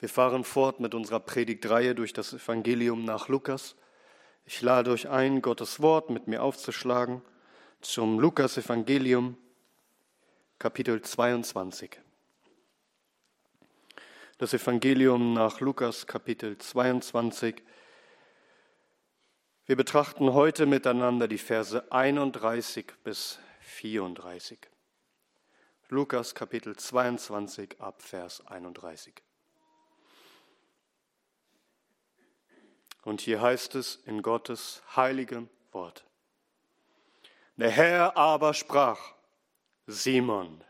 Wir fahren fort mit unserer Predigtreihe durch das Evangelium nach Lukas. Ich lade euch ein, Gottes Wort mit mir aufzuschlagen zum Lukas Evangelium, Kapitel 22. Das Evangelium nach Lukas, Kapitel 22. Wir betrachten heute miteinander die Verse 31 bis 34. Lukas Kapitel 22 ab Vers 31. Und hier heißt es in Gottes heiligem Wort. Der Herr aber sprach, Simon,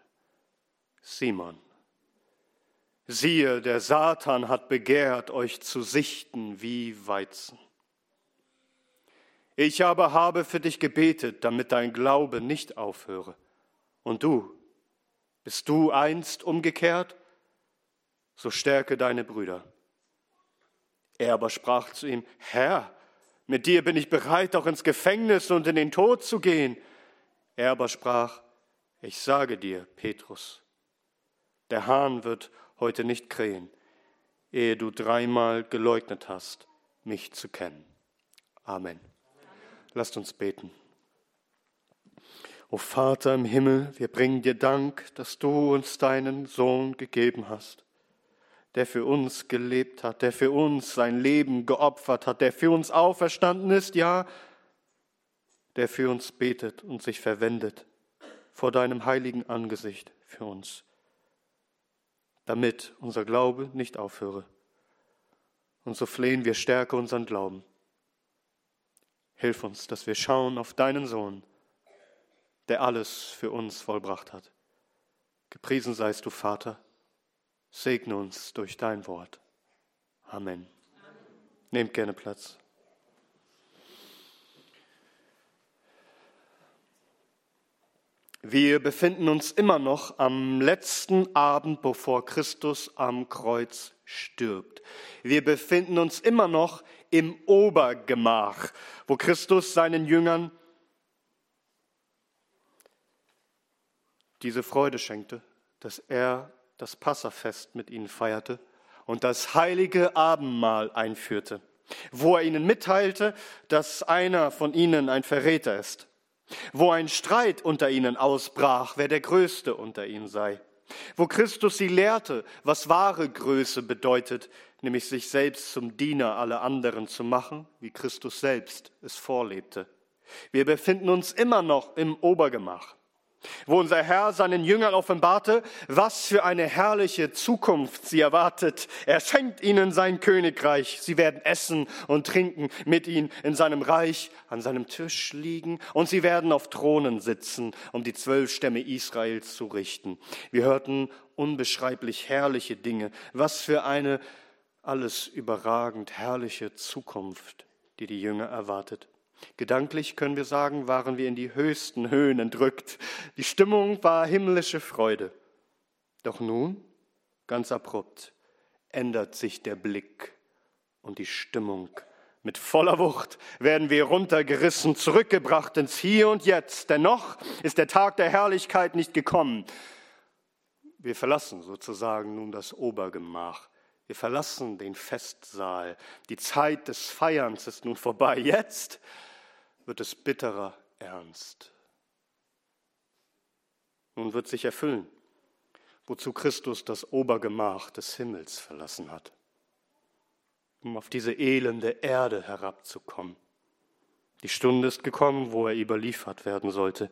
Simon, siehe, der Satan hat begehrt, euch zu sichten wie Weizen. Ich aber habe für dich gebetet, damit dein Glaube nicht aufhöre. Und du, bist du einst umgekehrt? So stärke deine Brüder. Er aber sprach zu ihm, Herr, mit dir bin ich bereit, auch ins Gefängnis und in den Tod zu gehen. Er aber sprach, ich sage dir, Petrus, der Hahn wird heute nicht krähen, ehe du dreimal geleugnet hast, mich zu kennen. Amen. Lasst uns beten. O Vater im Himmel, wir bringen dir Dank, dass du uns deinen Sohn gegeben hast der für uns gelebt hat, der für uns sein Leben geopfert hat, der für uns auferstanden ist, ja, der für uns betet und sich verwendet vor deinem heiligen Angesicht für uns, damit unser Glaube nicht aufhöre. Und so flehen wir, stärke unseren Glauben. Hilf uns, dass wir schauen auf deinen Sohn, der alles für uns vollbracht hat. Gepriesen seist du, Vater. Segne uns durch dein Wort. Amen. Amen. Nehmt gerne Platz. Wir befinden uns immer noch am letzten Abend, bevor Christus am Kreuz stirbt. Wir befinden uns immer noch im Obergemach, wo Christus seinen Jüngern diese Freude schenkte, dass er das Passafest mit ihnen feierte und das heilige Abendmahl einführte, wo er ihnen mitteilte, dass einer von ihnen ein Verräter ist, wo ein Streit unter ihnen ausbrach, wer der Größte unter ihnen sei, wo Christus sie lehrte, was wahre Größe bedeutet, nämlich sich selbst zum Diener aller anderen zu machen, wie Christus selbst es vorlebte. Wir befinden uns immer noch im Obergemach wo unser Herr seinen Jüngern offenbarte, was für eine herrliche Zukunft sie erwartet. Er schenkt ihnen sein Königreich. Sie werden essen und trinken mit ihm in seinem Reich, an seinem Tisch liegen und sie werden auf Thronen sitzen, um die zwölf Stämme Israels zu richten. Wir hörten unbeschreiblich herrliche Dinge. Was für eine alles überragend herrliche Zukunft, die die Jünger erwartet. Gedanklich können wir sagen, waren wir in die höchsten Höhen entrückt. Die Stimmung war himmlische Freude. Doch nun, ganz abrupt, ändert sich der Blick und die Stimmung. Mit voller Wucht werden wir runtergerissen, zurückgebracht ins Hier und Jetzt. Dennoch ist der Tag der Herrlichkeit nicht gekommen. Wir verlassen sozusagen nun das Obergemach. Wir verlassen den Festsaal. Die Zeit des Feierns ist nun vorbei. Jetzt wird es bitterer ernst. Nun wird sich erfüllen, wozu Christus das Obergemach des Himmels verlassen hat, um auf diese elende Erde herabzukommen. Die Stunde ist gekommen, wo er überliefert werden sollte,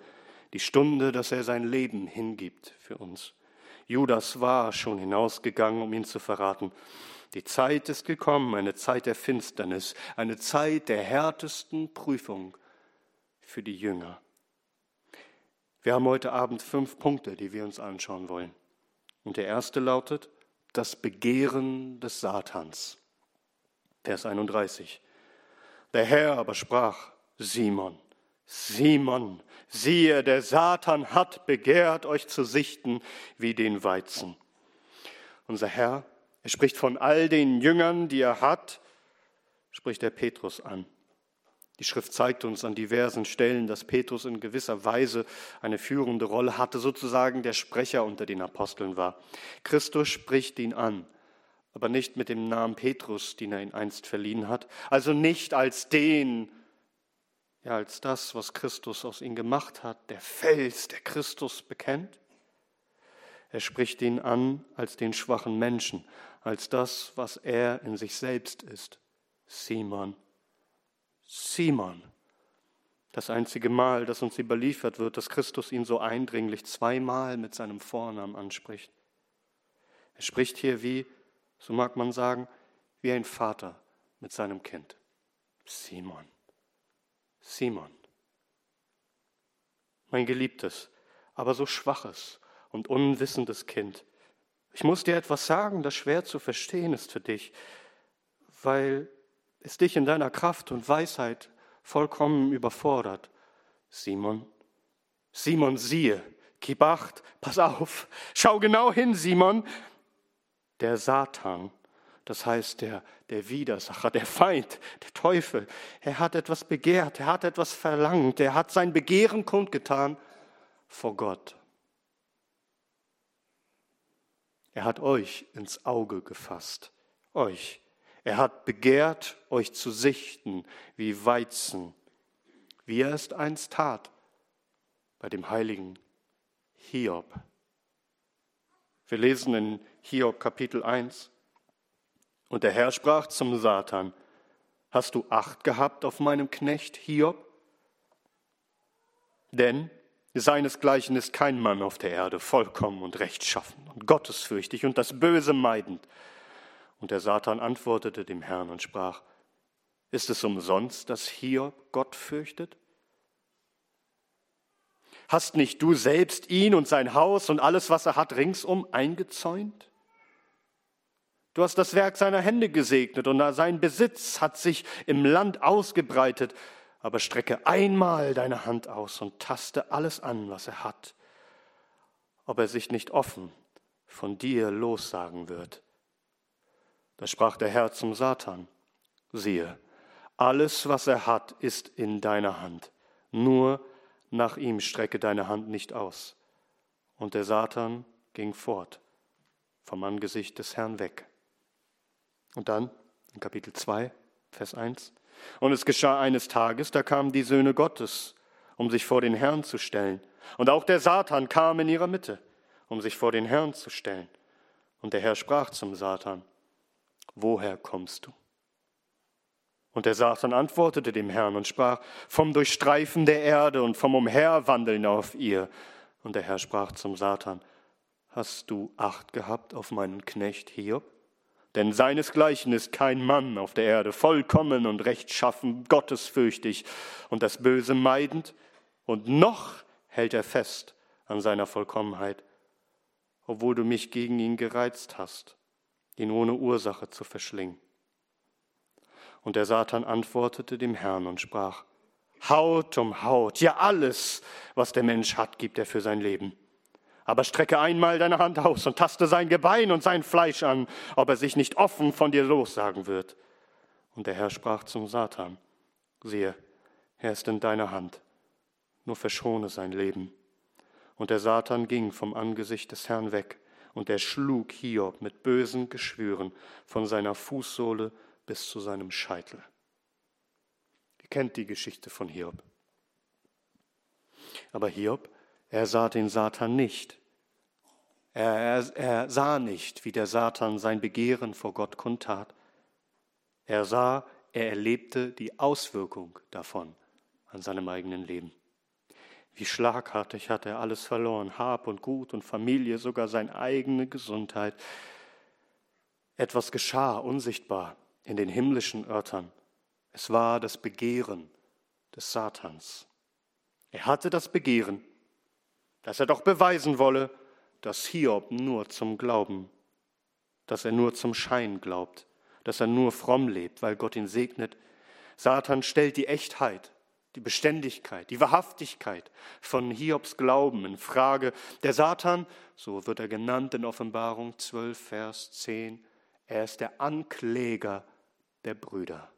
die Stunde, dass er sein Leben hingibt für uns. Judas war schon hinausgegangen, um ihn zu verraten. Die Zeit ist gekommen, eine Zeit der Finsternis, eine Zeit der härtesten Prüfung für die Jünger. Wir haben heute Abend fünf Punkte, die wir uns anschauen wollen. Und der erste lautet das Begehren des Satans. Vers 31. Der Herr aber sprach, Simon, Simon, siehe, der Satan hat begehrt, euch zu sichten wie den Weizen. Unser Herr, er spricht von all den Jüngern, die er hat, spricht der Petrus an. Die Schrift zeigt uns an diversen Stellen, dass Petrus in gewisser Weise eine führende Rolle hatte, sozusagen der Sprecher unter den Aposteln war. Christus spricht ihn an aber nicht mit dem Namen Petrus, den er ihn einst verliehen hat, also nicht als den, ja als das, was Christus aus ihm gemacht hat, der Fels, der Christus bekennt. Er spricht ihn an als den schwachen Menschen, als das, was er in sich selbst ist. Simon, Simon. Das einzige Mal, das uns überliefert wird, dass Christus ihn so eindringlich zweimal mit seinem Vornamen anspricht. Er spricht hier wie, so mag man sagen, wie ein Vater mit seinem Kind. Simon, Simon. Mein geliebtes, aber so schwaches und unwissendes Kind. Ich muss dir etwas sagen, das schwer zu verstehen ist für dich, weil es dich in deiner Kraft und Weisheit vollkommen überfordert. Simon, Simon, siehe, gib acht, pass auf, schau genau hin, Simon. Der Satan, das heißt der, der Widersacher, der Feind, der Teufel, er hat etwas begehrt, er hat etwas verlangt, er hat sein Begehren kundgetan vor Gott. Er hat euch ins Auge gefasst, euch. Er hat begehrt, euch zu sichten wie Weizen, wie er es einst tat bei dem heiligen Hiob. Wir lesen in Hiob Kapitel 1. Und der Herr sprach zum Satan, hast du Acht gehabt auf meinem Knecht Hiob? Denn Seinesgleichen ist kein Mann auf der Erde, vollkommen und rechtschaffen und gottesfürchtig und das Böse meidend. Und der Satan antwortete dem Herrn und sprach, ist es umsonst, dass Hiob Gott fürchtet? Hast nicht du selbst ihn und sein Haus und alles, was er hat, ringsum eingezäunt? Du hast das Werk seiner Hände gesegnet und sein Besitz hat sich im Land ausgebreitet aber strecke einmal deine Hand aus und taste alles an, was er hat, ob er sich nicht offen von dir lossagen wird. Da sprach der Herr zum Satan, siehe, alles, was er hat, ist in deiner Hand, nur nach ihm strecke deine Hand nicht aus. Und der Satan ging fort vom Angesicht des Herrn weg. Und dann in Kapitel 2, Vers 1, und es geschah eines Tages, da kamen die Söhne Gottes, um sich vor den Herrn zu stellen. Und auch der Satan kam in ihrer Mitte, um sich vor den Herrn zu stellen. Und der Herr sprach zum Satan, woher kommst du? Und der Satan antwortete dem Herrn und sprach, vom Durchstreifen der Erde und vom Umherwandeln auf ihr. Und der Herr sprach zum Satan, hast du Acht gehabt auf meinen Knecht Hiob? Denn seinesgleichen ist kein Mann auf der Erde, vollkommen und rechtschaffen, gottesfürchtig und das Böse meidend, und noch hält er fest an seiner Vollkommenheit, obwohl du mich gegen ihn gereizt hast, ihn ohne Ursache zu verschlingen. Und der Satan antwortete dem Herrn und sprach, Haut um Haut, ja alles, was der Mensch hat, gibt er für sein Leben. Aber strecke einmal deine Hand aus und taste sein Gebein und sein Fleisch an, ob er sich nicht offen von dir lossagen wird. Und der Herr sprach zum Satan, siehe, er ist in deiner Hand, nur verschone sein Leben. Und der Satan ging vom Angesicht des Herrn weg, und er schlug Hiob mit bösen Geschwüren von seiner Fußsohle bis zu seinem Scheitel. Ihr kennt die Geschichte von Hiob. Aber Hiob er sah den Satan nicht. Er, er, er, sah nicht, wie der Satan sein Begehren vor Gott kundtat. Er sah, er erlebte die Auswirkung davon an seinem eigenen Leben. Wie schlagartig hat er alles verloren, Hab und Gut und Familie, sogar seine eigene Gesundheit. Etwas geschah unsichtbar in den himmlischen Örtern. Es war das Begehren des Satans. Er hatte das Begehren, dass er doch beweisen wolle, dass Hiob nur zum Glauben, dass er nur zum Schein glaubt, dass er nur fromm lebt, weil Gott ihn segnet. Satan stellt die Echtheit, die Beständigkeit, die Wahrhaftigkeit von Hiobs Glauben in Frage. Der Satan, so wird er genannt in Offenbarung 12, Vers 10, er ist der Ankläger der Brüder.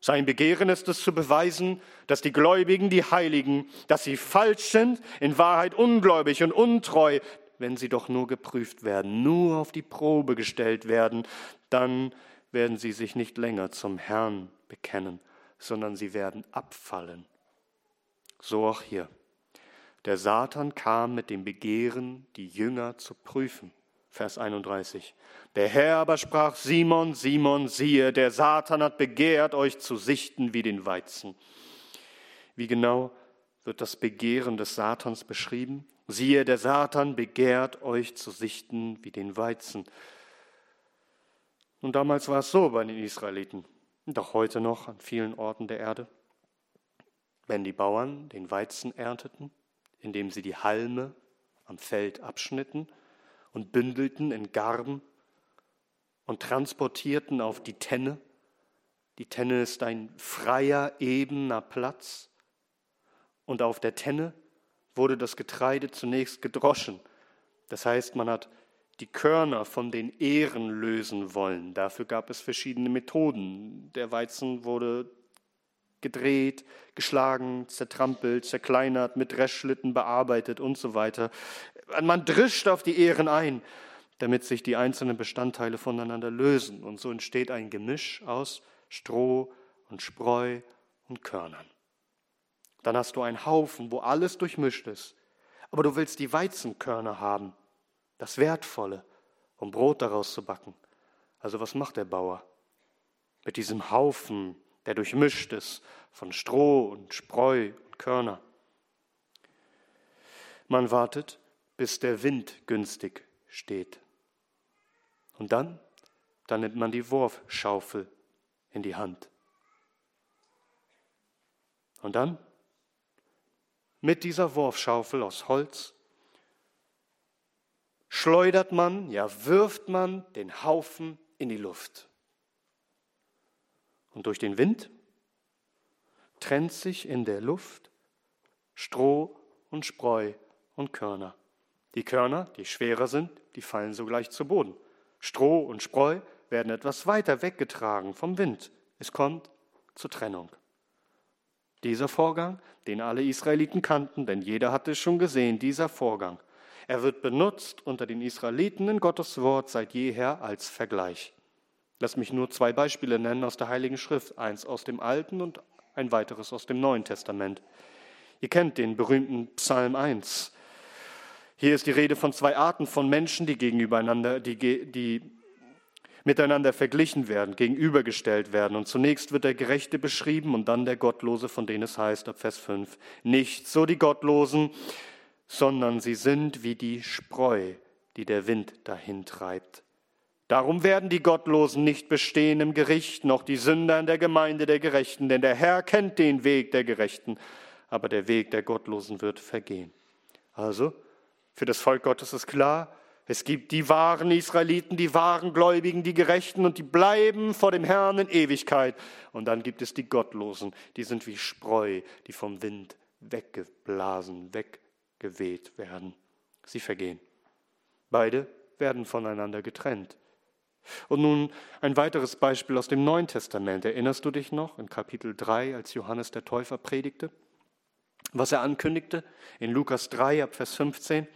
Sein Begehren ist es zu beweisen, dass die Gläubigen, die Heiligen, dass sie falsch sind, in Wahrheit ungläubig und untreu, wenn sie doch nur geprüft werden, nur auf die Probe gestellt werden, dann werden sie sich nicht länger zum Herrn bekennen, sondern sie werden abfallen. So auch hier. Der Satan kam mit dem Begehren, die Jünger zu prüfen. Vers 31. Der Herr aber sprach, Simon, Simon, siehe, der Satan hat begehrt, euch zu sichten wie den Weizen. Wie genau wird das Begehren des Satans beschrieben? Siehe, der Satan begehrt, euch zu sichten wie den Weizen. Und damals war es so bei den Israeliten auch heute noch an vielen Orten der Erde. Wenn die Bauern den Weizen ernteten, indem sie die Halme am Feld abschnitten und bündelten in Garben und transportierten auf die Tenne. Die Tenne ist ein freier, ebener Platz. Und auf der Tenne wurde das Getreide zunächst gedroschen. Das heißt, man hat die Körner von den Ähren lösen wollen. Dafür gab es verschiedene Methoden. Der Weizen wurde gedreht, geschlagen, zertrampelt, zerkleinert, mit Dreschschlitten bearbeitet und so weiter. Man drischt auf die Ähren ein, damit sich die einzelnen Bestandteile voneinander lösen. Und so entsteht ein Gemisch aus Stroh und Spreu und Körnern. Dann hast du einen Haufen, wo alles durchmischt ist. Aber du willst die Weizenkörner haben, das Wertvolle, um Brot daraus zu backen. Also was macht der Bauer? Mit diesem Haufen, der durchmischt ist von Stroh und Spreu und Körner. Man wartet, bis der Wind günstig steht. Und dann, dann nimmt man die Wurfschaufel in die Hand. Und dann, mit dieser Wurfschaufel aus Holz, schleudert man, ja wirft man den Haufen in die Luft. Und durch den Wind trennt sich in der Luft Stroh und Spreu und Körner. Die Körner, die schwerer sind, die fallen sogleich zu Boden. Stroh und Spreu werden etwas weiter weggetragen vom Wind. Es kommt zur Trennung. Dieser Vorgang, den alle Israeliten kannten, denn jeder hatte es schon gesehen, dieser Vorgang, er wird benutzt unter den Israeliten in Gottes Wort seit jeher als Vergleich. Lass mich nur zwei Beispiele nennen aus der Heiligen Schrift, eins aus dem Alten und ein weiteres aus dem Neuen Testament. Ihr kennt den berühmten Psalm 1. Hier ist die Rede von zwei Arten von Menschen, die gegenübereinander, die, die miteinander verglichen werden, gegenübergestellt werden. Und zunächst wird der Gerechte beschrieben und dann der Gottlose, von dem es heißt ab Vers 5, nicht so die Gottlosen, sondern sie sind wie die Spreu, die der Wind dahin treibt. Darum werden die Gottlosen nicht bestehen im Gericht, noch die Sünder in der Gemeinde der Gerechten, denn der Herr kennt den Weg der Gerechten, aber der Weg der Gottlosen wird vergehen. Also, für das Volk Gottes ist klar, es gibt die wahren Israeliten, die wahren Gläubigen, die Gerechten und die bleiben vor dem Herrn in Ewigkeit. Und dann gibt es die Gottlosen, die sind wie Spreu, die vom Wind weggeblasen, weggeweht werden. Sie vergehen. Beide werden voneinander getrennt. Und nun ein weiteres Beispiel aus dem Neuen Testament. Erinnerst du dich noch in Kapitel 3, als Johannes der Täufer predigte? was er ankündigte in Lukas 3 ab Vers 15.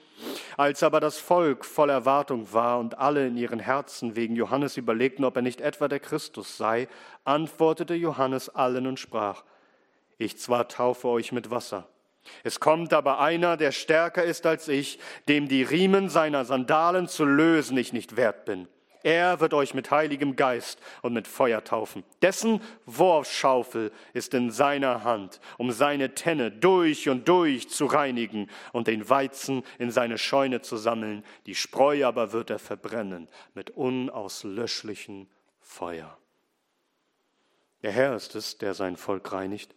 Als aber das Volk voll Erwartung war und alle in ihren Herzen wegen Johannes überlegten, ob er nicht etwa der Christus sei, antwortete Johannes allen und sprach, ich zwar taufe euch mit Wasser, es kommt aber einer, der stärker ist als ich, dem die Riemen seiner Sandalen zu lösen ich nicht wert bin. Er wird euch mit heiligem Geist und mit Feuer taufen. Dessen Wurfschaufel ist in seiner Hand, um seine Tenne durch und durch zu reinigen und den Weizen in seine Scheune zu sammeln. Die Spreu aber wird er verbrennen mit unauslöschlichem Feuer. Der Herr ist es, der sein Volk reinigt,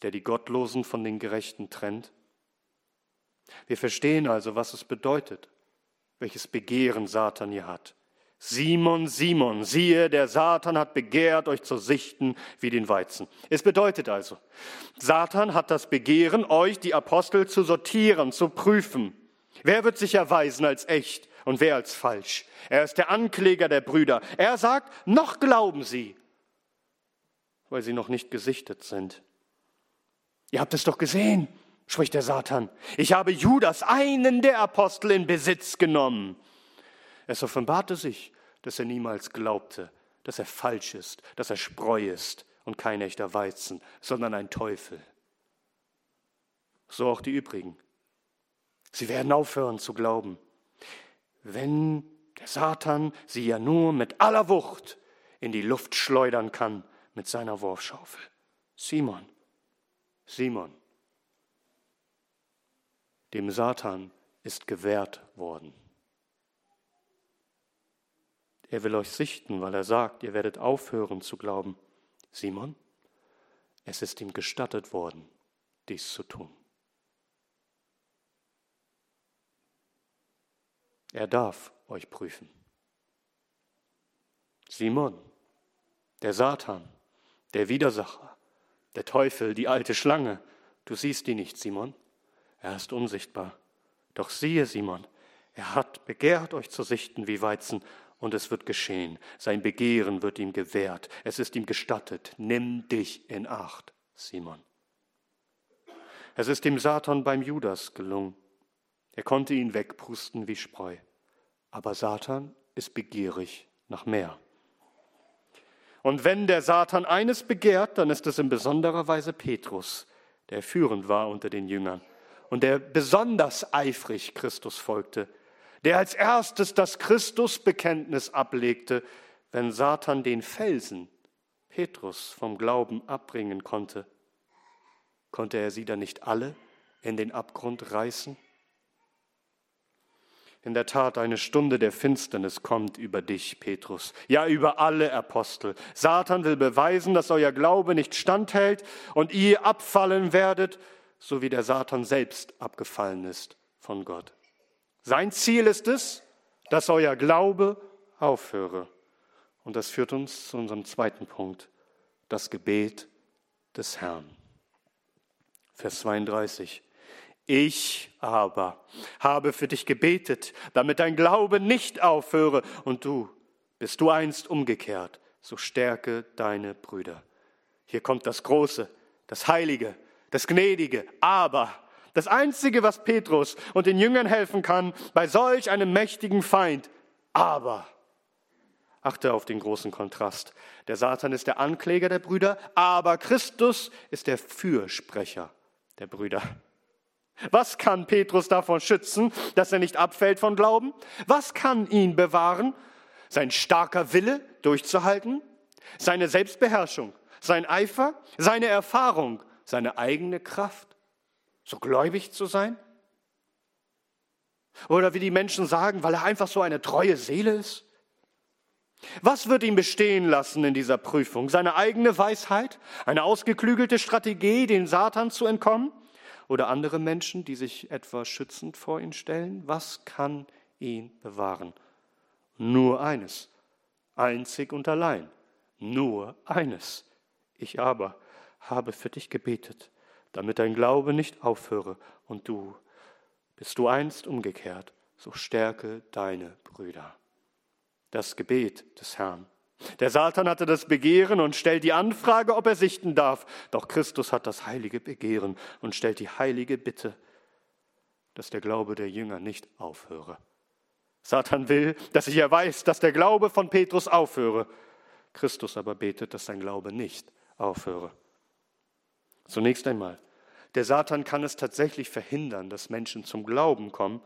der die Gottlosen von den Gerechten trennt. Wir verstehen also, was es bedeutet, welches Begehren Satan hier hat. Simon, Simon, siehe, der Satan hat begehrt, euch zu sichten wie den Weizen. Es bedeutet also, Satan hat das Begehren, euch, die Apostel, zu sortieren, zu prüfen. Wer wird sich erweisen als echt und wer als falsch? Er ist der Ankläger der Brüder. Er sagt, noch glauben sie, weil sie noch nicht gesichtet sind. Ihr habt es doch gesehen. spricht der Satan. Ich habe Judas, einen der Apostel, in Besitz genommen. Es offenbarte sich, dass er niemals glaubte, dass er falsch ist, dass er Spreu ist und kein echter Weizen, sondern ein Teufel. So auch die übrigen. Sie werden aufhören zu glauben, wenn der Satan sie ja nur mit aller Wucht in die Luft schleudern kann mit seiner Wurfschaufel. Simon, Simon, dem Satan ist gewährt worden. Er will euch sichten, weil er sagt, ihr werdet aufhören zu glauben. Simon, es ist ihm gestattet worden, dies zu tun. Er darf euch prüfen. Simon, der Satan, der Widersacher, der Teufel, die alte Schlange, du siehst ihn nicht, Simon. Er ist unsichtbar. Doch siehe, Simon, er hat begehrt, euch zu sichten wie Weizen, und es wird geschehen. Sein Begehren wird ihm gewährt. Es ist ihm gestattet. Nimm dich in Acht, Simon. Es ist dem Satan beim Judas gelungen. Er konnte ihn wegpusten wie Spreu. Aber Satan ist begierig nach mehr. Und wenn der Satan eines begehrt, dann ist es in besonderer Weise Petrus, der führend war unter den Jüngern und der besonders eifrig Christus folgte der als erstes das Christusbekenntnis ablegte, wenn Satan den Felsen, Petrus, vom Glauben abbringen konnte. Konnte er sie dann nicht alle in den Abgrund reißen? In der Tat, eine Stunde der Finsternis kommt über dich, Petrus, ja über alle Apostel. Satan will beweisen, dass euer Glaube nicht standhält und ihr abfallen werdet, so wie der Satan selbst abgefallen ist von Gott. Sein Ziel ist es, dass euer Glaube aufhöre. Und das führt uns zu unserem zweiten Punkt, das Gebet des Herrn. Vers 32. Ich aber habe für dich gebetet, damit dein Glaube nicht aufhöre und du, bist du einst umgekehrt, so stärke deine Brüder. Hier kommt das Große, das Heilige, das Gnädige, aber das Einzige, was Petrus und den Jüngern helfen kann bei solch einem mächtigen Feind. Aber, achte auf den großen Kontrast. Der Satan ist der Ankläger der Brüder, aber Christus ist der Fürsprecher der Brüder. Was kann Petrus davon schützen, dass er nicht abfällt von Glauben? Was kann ihn bewahren? Sein starker Wille durchzuhalten? Seine Selbstbeherrschung? Sein Eifer? Seine Erfahrung? Seine eigene Kraft? So gläubig zu sein? Oder wie die Menschen sagen, weil er einfach so eine treue Seele ist? Was wird ihn bestehen lassen in dieser Prüfung? Seine eigene Weisheit? Eine ausgeklügelte Strategie, den Satan zu entkommen? Oder andere Menschen, die sich etwa schützend vor ihn stellen? Was kann ihn bewahren? Nur eines, einzig und allein, nur eines. Ich aber habe für dich gebetet, damit dein Glaube nicht aufhöre und du, bist du einst umgekehrt, so stärke deine Brüder. Das Gebet des Herrn. Der Satan hatte das Begehren und stellt die Anfrage, ob er sichten darf. Doch Christus hat das heilige Begehren und stellt die heilige Bitte, dass der Glaube der Jünger nicht aufhöre. Satan will, dass ich erweist, dass der Glaube von Petrus aufhöre. Christus aber betet, dass sein Glaube nicht aufhöre. Zunächst einmal, der Satan kann es tatsächlich verhindern, dass Menschen zum Glauben kommen.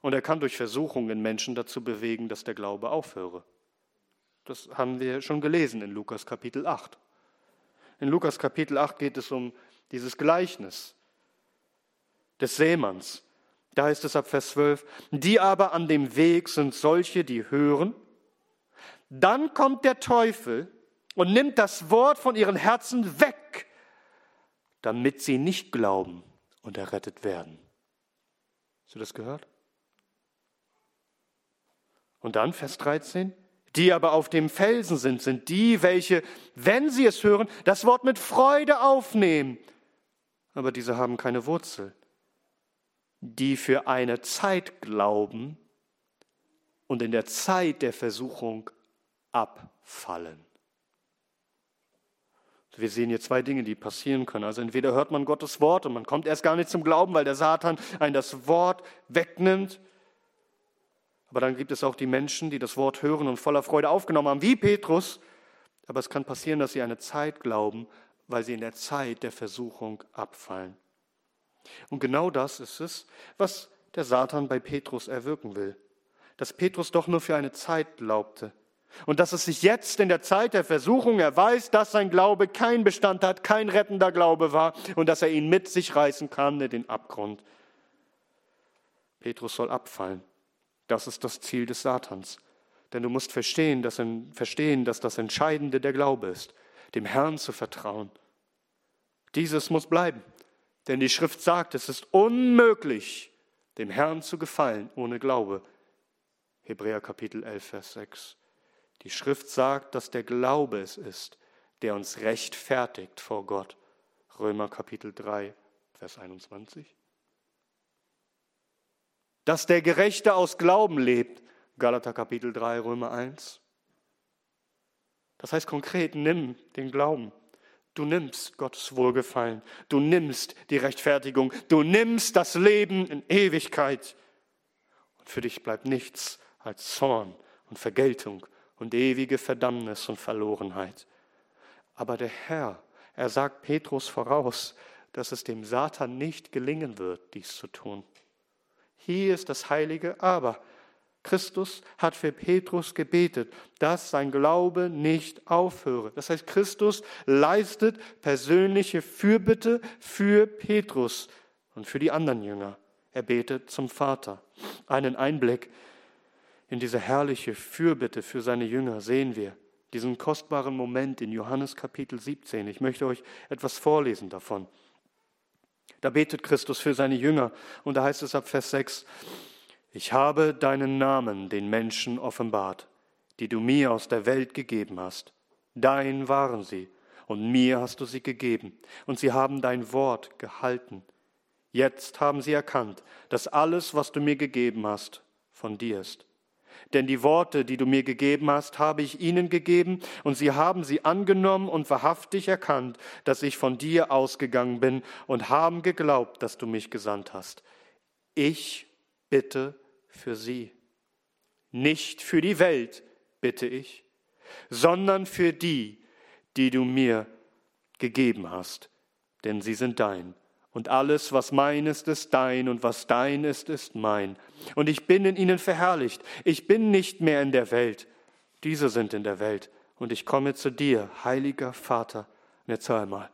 Und er kann durch Versuchungen Menschen dazu bewegen, dass der Glaube aufhöre. Das haben wir schon gelesen in Lukas Kapitel 8. In Lukas Kapitel 8 geht es um dieses Gleichnis des Sämanns. Da heißt es ab Vers 12, die aber an dem Weg sind solche, die hören. Dann kommt der Teufel und nimmt das Wort von ihren Herzen weg damit sie nicht glauben und errettet werden. Hast du das gehört? Und dann Vers 13. Die aber auf dem Felsen sind, sind die, welche, wenn sie es hören, das Wort mit Freude aufnehmen. Aber diese haben keine Wurzel. Die für eine Zeit glauben und in der Zeit der Versuchung abfallen. Wir sehen hier zwei Dinge, die passieren können. Also entweder hört man Gottes Wort und man kommt erst gar nicht zum Glauben, weil der Satan ein das Wort wegnimmt. Aber dann gibt es auch die Menschen, die das Wort hören und voller Freude aufgenommen haben, wie Petrus. Aber es kann passieren, dass sie eine Zeit glauben, weil sie in der Zeit der Versuchung abfallen. Und genau das ist es, was der Satan bei Petrus erwirken will. Dass Petrus doch nur für eine Zeit glaubte. Und dass es sich jetzt in der Zeit der Versuchung erweist, dass sein Glaube kein Bestand hat, kein rettender Glaube war und dass er ihn mit sich reißen kann in den Abgrund. Petrus soll abfallen. Das ist das Ziel des Satans. Denn du musst verstehen dass, verstehen, dass das Entscheidende der Glaube ist, dem Herrn zu vertrauen. Dieses muss bleiben. Denn die Schrift sagt, es ist unmöglich, dem Herrn zu gefallen ohne Glaube. Hebräer Kapitel 11, Vers 6. Die Schrift sagt, dass der Glaube es ist, der uns rechtfertigt vor Gott. Römer Kapitel 3, Vers 21. Dass der Gerechte aus Glauben lebt. Galater Kapitel 3, Römer 1. Das heißt konkret, nimm den Glauben. Du nimmst Gottes Wohlgefallen, du nimmst die Rechtfertigung, du nimmst das Leben in Ewigkeit. Und für dich bleibt nichts als Zorn und Vergeltung und ewige Verdammnis und Verlorenheit. Aber der Herr, er sagt Petrus voraus, dass es dem Satan nicht gelingen wird, dies zu tun. Hier ist das heilige Aber. Christus hat für Petrus gebetet, dass sein Glaube nicht aufhöre. Das heißt, Christus leistet persönliche Fürbitte für Petrus und für die anderen Jünger. Er betet zum Vater. Einen Einblick in diese herrliche Fürbitte für seine Jünger sehen wir. Diesen kostbaren Moment in Johannes Kapitel 17. Ich möchte euch etwas vorlesen davon. Da betet Christus für seine Jünger und da heißt es ab Vers 6, ich habe deinen Namen den Menschen offenbart, die du mir aus der Welt gegeben hast. Dein waren sie, und mir hast du sie gegeben, und sie haben dein Wort gehalten. Jetzt haben sie erkannt, dass alles, was du mir gegeben hast, von dir ist. Denn die Worte, die du mir gegeben hast, habe ich ihnen gegeben, und sie haben sie angenommen und wahrhaftig erkannt, dass ich von dir ausgegangen bin, und haben geglaubt, dass du mich gesandt hast. Ich bitte für sie. Nicht für die Welt bitte ich, sondern für die, die du mir gegeben hast, denn sie sind dein. Und alles, was mein ist, ist dein, und was dein ist, ist mein. Und ich bin in ihnen verherrlicht. Ich bin nicht mehr in der Welt. Diese sind in der Welt. Und ich komme zu dir, heiliger Vater. Und jetzt hör einmal.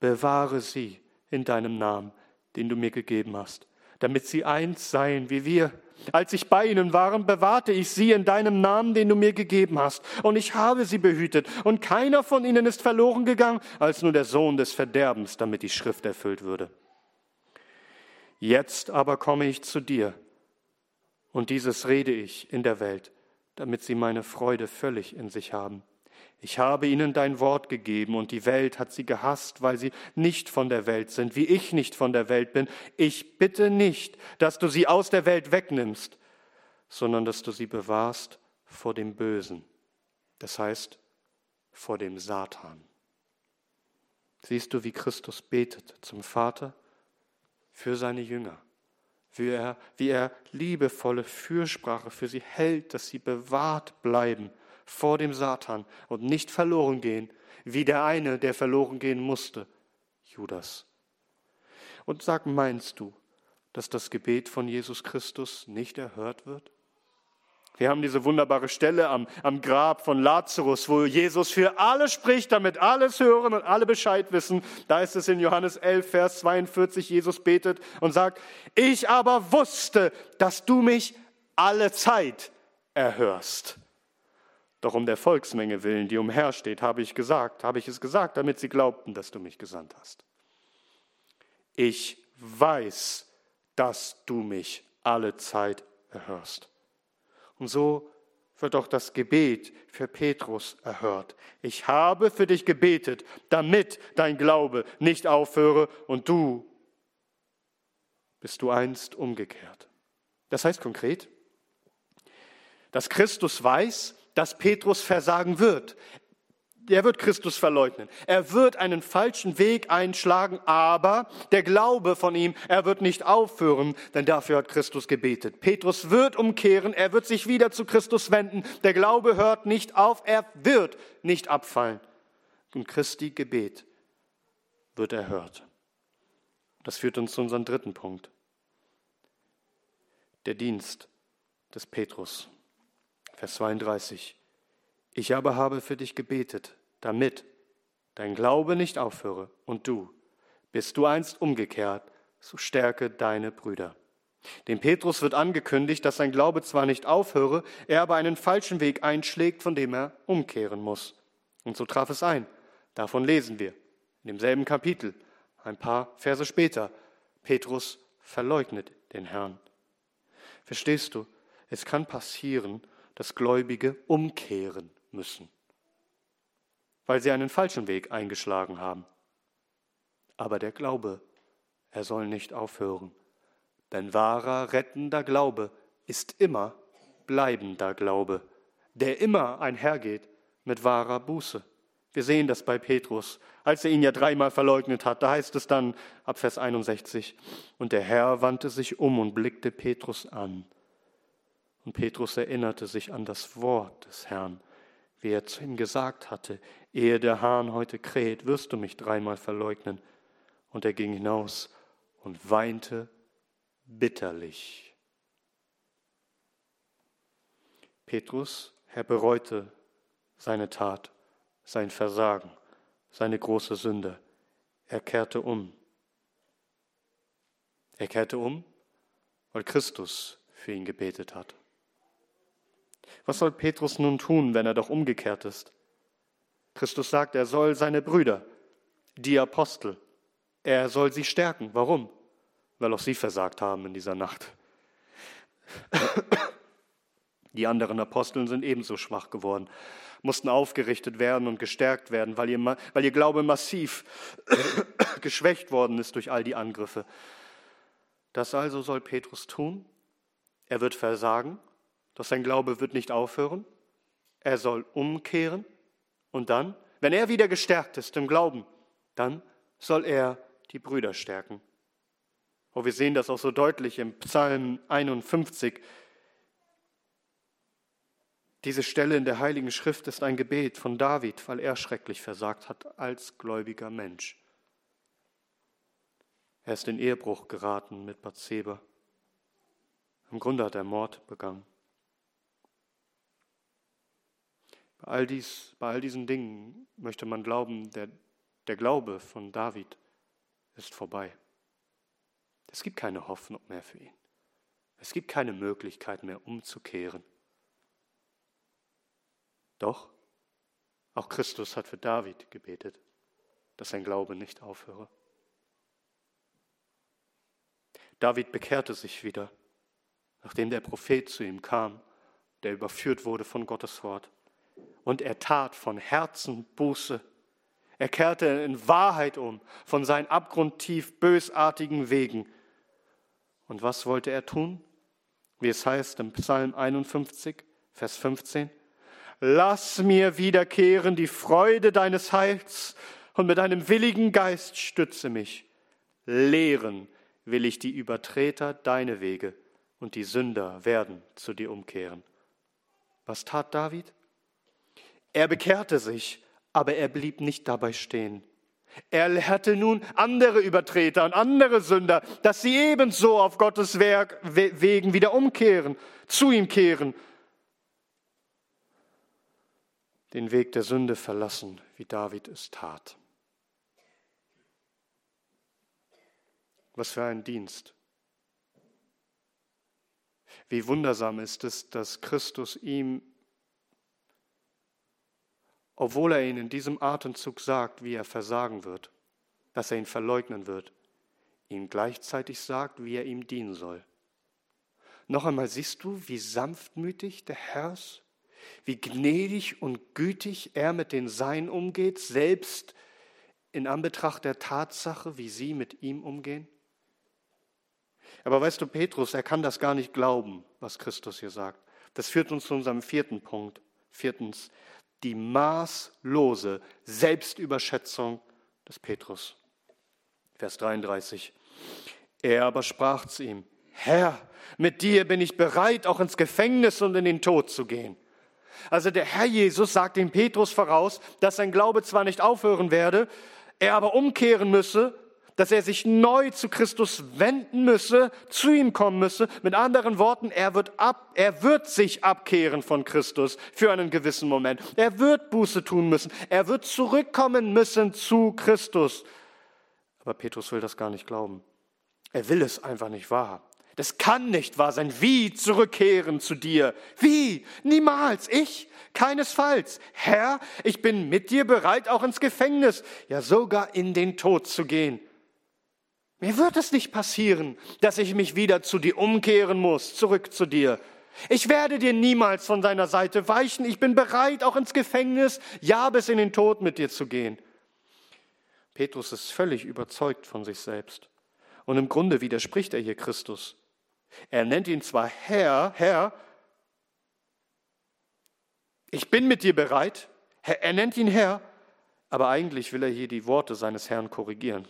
Bewahre sie in deinem Namen, den du mir gegeben hast, damit sie eins seien wie wir. Als ich bei ihnen war, bewahrte ich sie in deinem Namen, den du mir gegeben hast. Und ich habe sie behütet. Und keiner von ihnen ist verloren gegangen, als nur der Sohn des Verderbens, damit die Schrift erfüllt würde. Jetzt aber komme ich zu dir. Und dieses rede ich in der Welt, damit sie meine Freude völlig in sich haben. Ich habe ihnen dein Wort gegeben und die Welt hat sie gehasst, weil sie nicht von der Welt sind, wie ich nicht von der Welt bin. Ich bitte nicht, dass du sie aus der Welt wegnimmst, sondern dass du sie bewahrst vor dem Bösen, das heißt vor dem Satan. Siehst du, wie Christus betet zum Vater für seine Jünger, wie er, wie er liebevolle Fürsprache für sie hält, dass sie bewahrt bleiben vor dem Satan und nicht verloren gehen, wie der eine, der verloren gehen musste, Judas. Und sag, meinst du, dass das Gebet von Jesus Christus nicht erhört wird? Wir haben diese wunderbare Stelle am, am Grab von Lazarus, wo Jesus für alle spricht, damit alles hören und alle Bescheid wissen. Da ist es in Johannes 11, Vers 42, Jesus betet und sagt, ich aber wusste, dass du mich alle Zeit erhörst. Doch um der Volksmenge willen, die umhersteht, habe ich gesagt, habe ich es gesagt, damit sie glaubten, dass du mich gesandt hast. Ich weiß, dass du mich alle Zeit erhörst. Und so wird auch das Gebet für Petrus erhört. Ich habe für dich gebetet, damit dein Glaube nicht aufhöre und du bist du einst umgekehrt. Das heißt konkret, dass Christus weiß, dass Petrus versagen wird. er wird Christus verleugnen. Er wird einen falschen Weg einschlagen, aber der Glaube von ihm, er wird nicht aufhören, denn dafür hat Christus gebetet. Petrus wird umkehren, er wird sich wieder zu Christus wenden. Der Glaube hört nicht auf, er wird nicht abfallen. Und Christi Gebet wird erhört. Das führt uns zu unserem dritten Punkt. Der Dienst des Petrus. Vers 32. Ich aber habe für dich gebetet, damit dein Glaube nicht aufhöre und du, bist du einst umgekehrt, so stärke deine Brüder. Dem Petrus wird angekündigt, dass sein Glaube zwar nicht aufhöre, er aber einen falschen Weg einschlägt, von dem er umkehren muss. Und so traf es ein. Davon lesen wir in demselben Kapitel, ein paar Verse später. Petrus verleugnet den Herrn. Verstehst du? Es kann passieren, dass Gläubige umkehren müssen, weil sie einen falschen Weg eingeschlagen haben. Aber der Glaube, er soll nicht aufhören, denn wahrer, rettender Glaube ist immer bleibender Glaube, der immer einhergeht mit wahrer Buße. Wir sehen das bei Petrus, als er ihn ja dreimal verleugnet hat. Da heißt es dann ab Vers 61, und der Herr wandte sich um und blickte Petrus an. Und Petrus erinnerte sich an das Wort des Herrn, wie er zu ihm gesagt hatte, ehe der Hahn heute kräht, wirst du mich dreimal verleugnen. Und er ging hinaus und weinte bitterlich. Petrus, er bereute seine Tat, sein Versagen, seine große Sünde. Er kehrte um. Er kehrte um, weil Christus für ihn gebetet hat. Was soll Petrus nun tun, wenn er doch umgekehrt ist? Christus sagt, er soll seine Brüder, die Apostel, er soll sie stärken. Warum? Weil auch sie versagt haben in dieser Nacht. Die anderen Aposteln sind ebenso schwach geworden, mussten aufgerichtet werden und gestärkt werden, weil ihr, weil ihr Glaube massiv geschwächt worden ist durch all die Angriffe. Das also soll Petrus tun. Er wird versagen, doch sein Glaube wird nicht aufhören. Er soll umkehren und dann, wenn er wieder gestärkt ist im Glauben, dann soll er die Brüder stärken. Oh, wir sehen das auch so deutlich im Psalm 51. Diese Stelle in der Heiligen Schrift ist ein Gebet von David, weil er schrecklich versagt hat als gläubiger Mensch. Er ist in Ehebruch geraten mit Bathseba. Im Grunde hat er Mord begangen. Bei all, dies, bei all diesen Dingen möchte man glauben, der, der Glaube von David ist vorbei. Es gibt keine Hoffnung mehr für ihn. Es gibt keine Möglichkeit mehr umzukehren. Doch, auch Christus hat für David gebetet, dass sein Glaube nicht aufhöre. David bekehrte sich wieder, nachdem der Prophet zu ihm kam, der überführt wurde von Gottes Wort und er tat von Herzen Buße. Er kehrte in Wahrheit um von seinen abgrundtief bösartigen Wegen. Und was wollte er tun? Wie es heißt im Psalm 51, Vers 15. Lass mir wiederkehren die Freude deines Heils und mit einem willigen Geist stütze mich. Lehren will ich die Übertreter deine Wege und die Sünder werden zu dir umkehren. Was tat David? Er bekehrte sich, aber er blieb nicht dabei stehen. Er lehrte nun andere Übertreter und andere Sünder, dass sie ebenso auf Gottes Werk, wegen wieder umkehren, zu ihm kehren, den Weg der Sünde verlassen, wie David es tat. Was für ein Dienst. Wie wundersam ist es, dass Christus ihm obwohl er ihn in diesem Atemzug sagt, wie er versagen wird, dass er ihn verleugnen wird, ihm gleichzeitig sagt, wie er ihm dienen soll. Noch einmal siehst du, wie sanftmütig der Herr ist, wie gnädig und gütig er mit den Seinen umgeht, selbst in Anbetracht der Tatsache, wie sie mit ihm umgehen? Aber weißt du, Petrus, er kann das gar nicht glauben, was Christus hier sagt. Das führt uns zu unserem vierten Punkt. Viertens, die maßlose Selbstüberschätzung des Petrus. Vers 33. Er aber sprach zu ihm, Herr, mit dir bin ich bereit, auch ins Gefängnis und in den Tod zu gehen. Also der Herr Jesus sagt dem Petrus voraus, dass sein Glaube zwar nicht aufhören werde, er aber umkehren müsse, dass er sich neu zu Christus wenden müsse, zu ihm kommen müsse. Mit anderen Worten, er wird ab, er wird sich abkehren von Christus für einen gewissen Moment. Er wird Buße tun müssen. Er wird zurückkommen müssen zu Christus. Aber Petrus will das gar nicht glauben. Er will es einfach nicht wahrhaben. Das kann nicht wahr sein. Wie zurückkehren zu dir? Wie? Niemals. Ich? Keinesfalls. Herr, ich bin mit dir bereit, auch ins Gefängnis, ja sogar in den Tod zu gehen. Mir wird es nicht passieren, dass ich mich wieder zu dir umkehren muss, zurück zu dir. Ich werde dir niemals von deiner Seite weichen. Ich bin bereit, auch ins Gefängnis, ja bis in den Tod mit dir zu gehen. Petrus ist völlig überzeugt von sich selbst. Und im Grunde widerspricht er hier Christus. Er nennt ihn zwar Herr, Herr, ich bin mit dir bereit, er nennt ihn Herr, aber eigentlich will er hier die Worte seines Herrn korrigieren.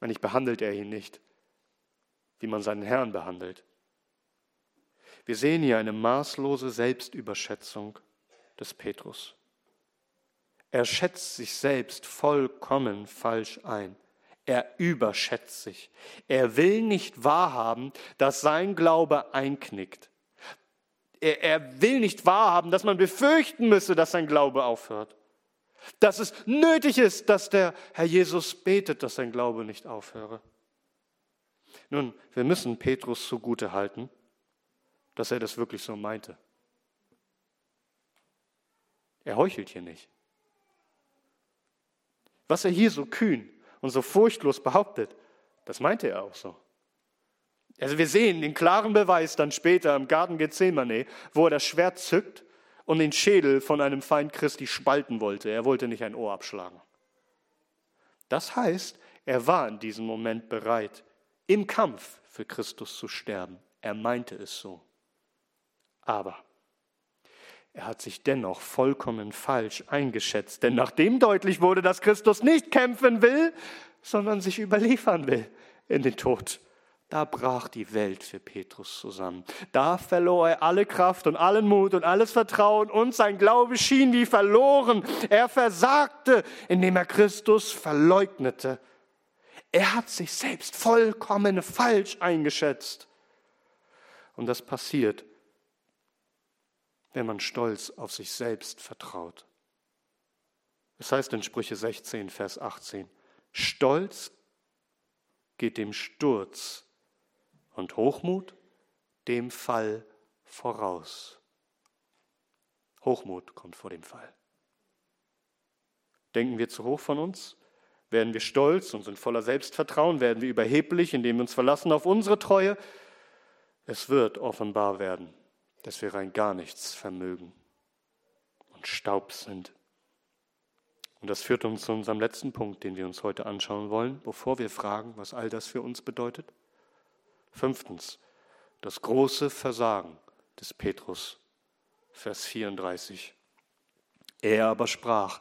Eigentlich behandelt er ihn nicht, wie man seinen Herrn behandelt. Wir sehen hier eine maßlose Selbstüberschätzung des Petrus. Er schätzt sich selbst vollkommen falsch ein. Er überschätzt sich. Er will nicht wahrhaben, dass sein Glaube einknickt. Er, er, will nicht wahrhaben, dass man befürchten müsse, dass sein Glaube aufhört. Dass es nötig ist, dass der Herr Jesus betet, dass sein Glaube nicht aufhöre. Nun, wir müssen Petrus zugute halten, dass er das wirklich so meinte. Er heuchelt hier nicht. Was er hier so kühn und so furchtlos behauptet, das meinte er auch so. Also wir sehen den klaren Beweis dann später im Garten Gethsemane, wo er das Schwert zückt und den Schädel von einem Feind Christi spalten wollte. Er wollte nicht ein Ohr abschlagen. Das heißt, er war in diesem Moment bereit, im Kampf für Christus zu sterben. Er meinte es so. Aber er hat sich dennoch vollkommen falsch eingeschätzt, denn nachdem deutlich wurde, dass Christus nicht kämpfen will, sondern sich überliefern will in den Tod, da brach die Welt für Petrus zusammen. Da verlor er alle Kraft und allen Mut und alles Vertrauen und sein Glaube schien wie verloren. Er versagte, indem er Christus verleugnete. Er hat sich selbst vollkommen falsch eingeschätzt. Und das passiert, wenn man stolz auf sich selbst vertraut. Es heißt in Sprüche 16, Vers 18, Stolz geht dem Sturz und Hochmut dem Fall voraus. Hochmut kommt vor dem Fall. Denken wir zu hoch von uns? Werden wir stolz und sind voller Selbstvertrauen? Werden wir überheblich, indem wir uns verlassen auf unsere Treue? Es wird offenbar werden, dass wir rein gar nichts vermögen und Staub sind. Und das führt uns zu unserem letzten Punkt, den wir uns heute anschauen wollen, bevor wir fragen, was all das für uns bedeutet. Fünftens, das große Versagen des Petrus, Vers 34. Er aber sprach,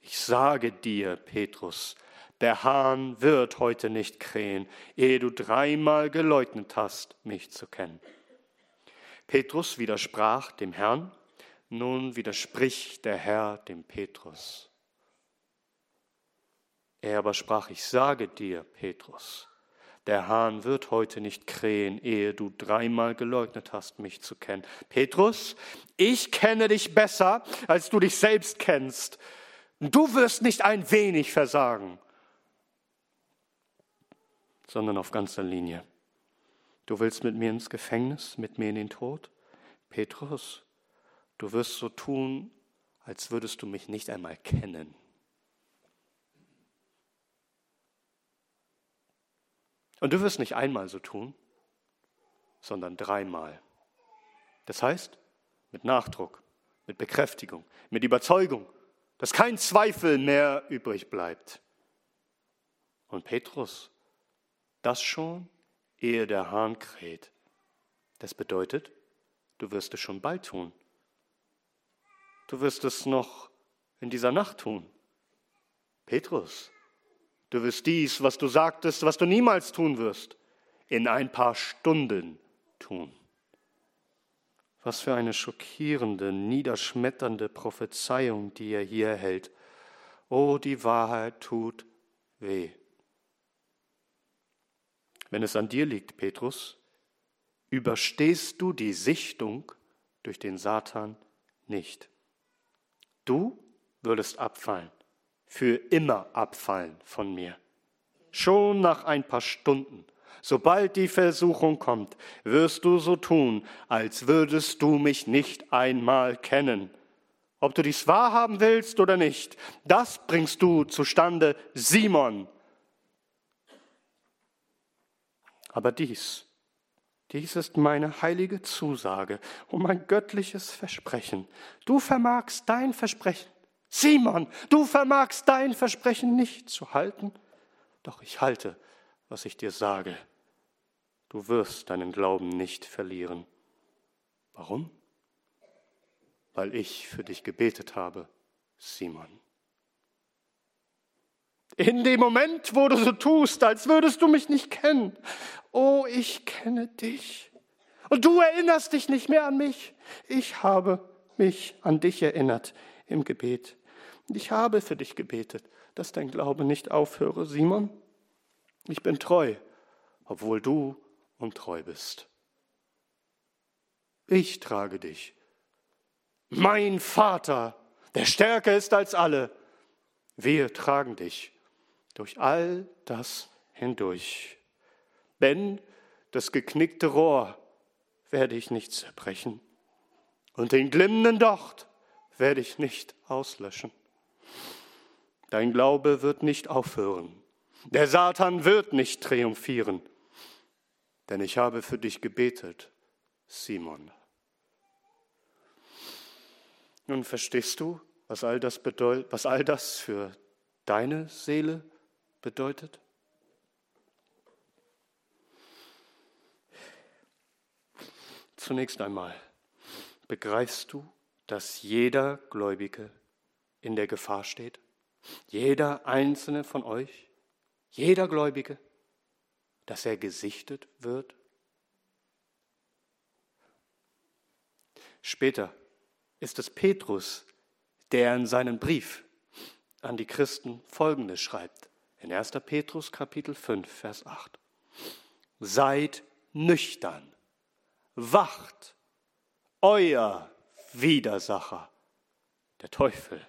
ich sage dir, Petrus, der Hahn wird heute nicht krähen, ehe du dreimal geleugnet hast, mich zu kennen. Petrus widersprach dem Herrn, nun widerspricht der Herr dem Petrus. Er aber sprach, ich sage dir, Petrus, der Hahn wird heute nicht krähen, ehe du dreimal geleugnet hast, mich zu kennen. Petrus, ich kenne dich besser, als du dich selbst kennst. Du wirst nicht ein wenig versagen, sondern auf ganzer Linie. Du willst mit mir ins Gefängnis, mit mir in den Tod? Petrus, du wirst so tun, als würdest du mich nicht einmal kennen. Und du wirst nicht einmal so tun, sondern dreimal. Das heißt, mit Nachdruck, mit Bekräftigung, mit Überzeugung, dass kein Zweifel mehr übrig bleibt. Und Petrus, das schon, ehe der Hahn kräht. Das bedeutet, du wirst es schon bald tun. du wirst es noch in dieser Nacht tun. Petrus, du wirst dies, was du sagtest, was du niemals tun wirst, in ein paar Stunden tun. Was für eine schockierende, niederschmetternde Prophezeiung, die er hier erhält. Oh, die Wahrheit tut weh. Wenn es an dir liegt, Petrus, überstehst du die Sichtung durch den Satan nicht. Du würdest abfallen, für immer abfallen von mir. Schon nach ein paar Stunden, sobald die Versuchung kommt, wirst du so tun, als würdest du mich nicht einmal kennen. Ob du dies wahrhaben willst oder nicht, das bringst du zustande, Simon. Aber dies dies ist meine heilige Zusage und mein göttliches Versprechen. Du vermagst dein Versprechen. Simon, du vermagst dein Versprechen nicht zu halten. Doch ich halte, was ich dir sage. Du wirst deinen Glauben nicht verlieren. Warum? Weil ich für dich gebetet habe, Simon. In dem Moment, wo du so tust, als würdest du mich nicht kennen. Oh, ich kenne dich. Und du erinnerst dich nicht mehr an mich. Ich habe mich an dich erinnert im Gebet. Ich habe für dich gebetet, dass dein Glaube nicht aufhöre, Simon. Ich bin treu, obwohl du untreu bist. Ich trage dich. Mein Vater, der stärker ist als alle, wir tragen dich durch all das hindurch. Ben, das geknickte Rohr werde ich nicht zerbrechen und den glimmenden Docht werde ich nicht auslöschen. Dein Glaube wird nicht aufhören. Der Satan wird nicht triumphieren, denn ich habe für dich gebetet, Simon. Nun verstehst du, was all das bedeutet, was all das für deine Seele bedeutet? Zunächst einmal begreifst du, dass jeder Gläubige in der Gefahr steht? Jeder einzelne von euch, jeder Gläubige, dass er gesichtet wird? Später ist es Petrus, der in seinem Brief an die Christen Folgendes schreibt in 1. Petrus Kapitel 5, Vers 8. Seid nüchtern, wacht, euer Widersacher, der Teufel,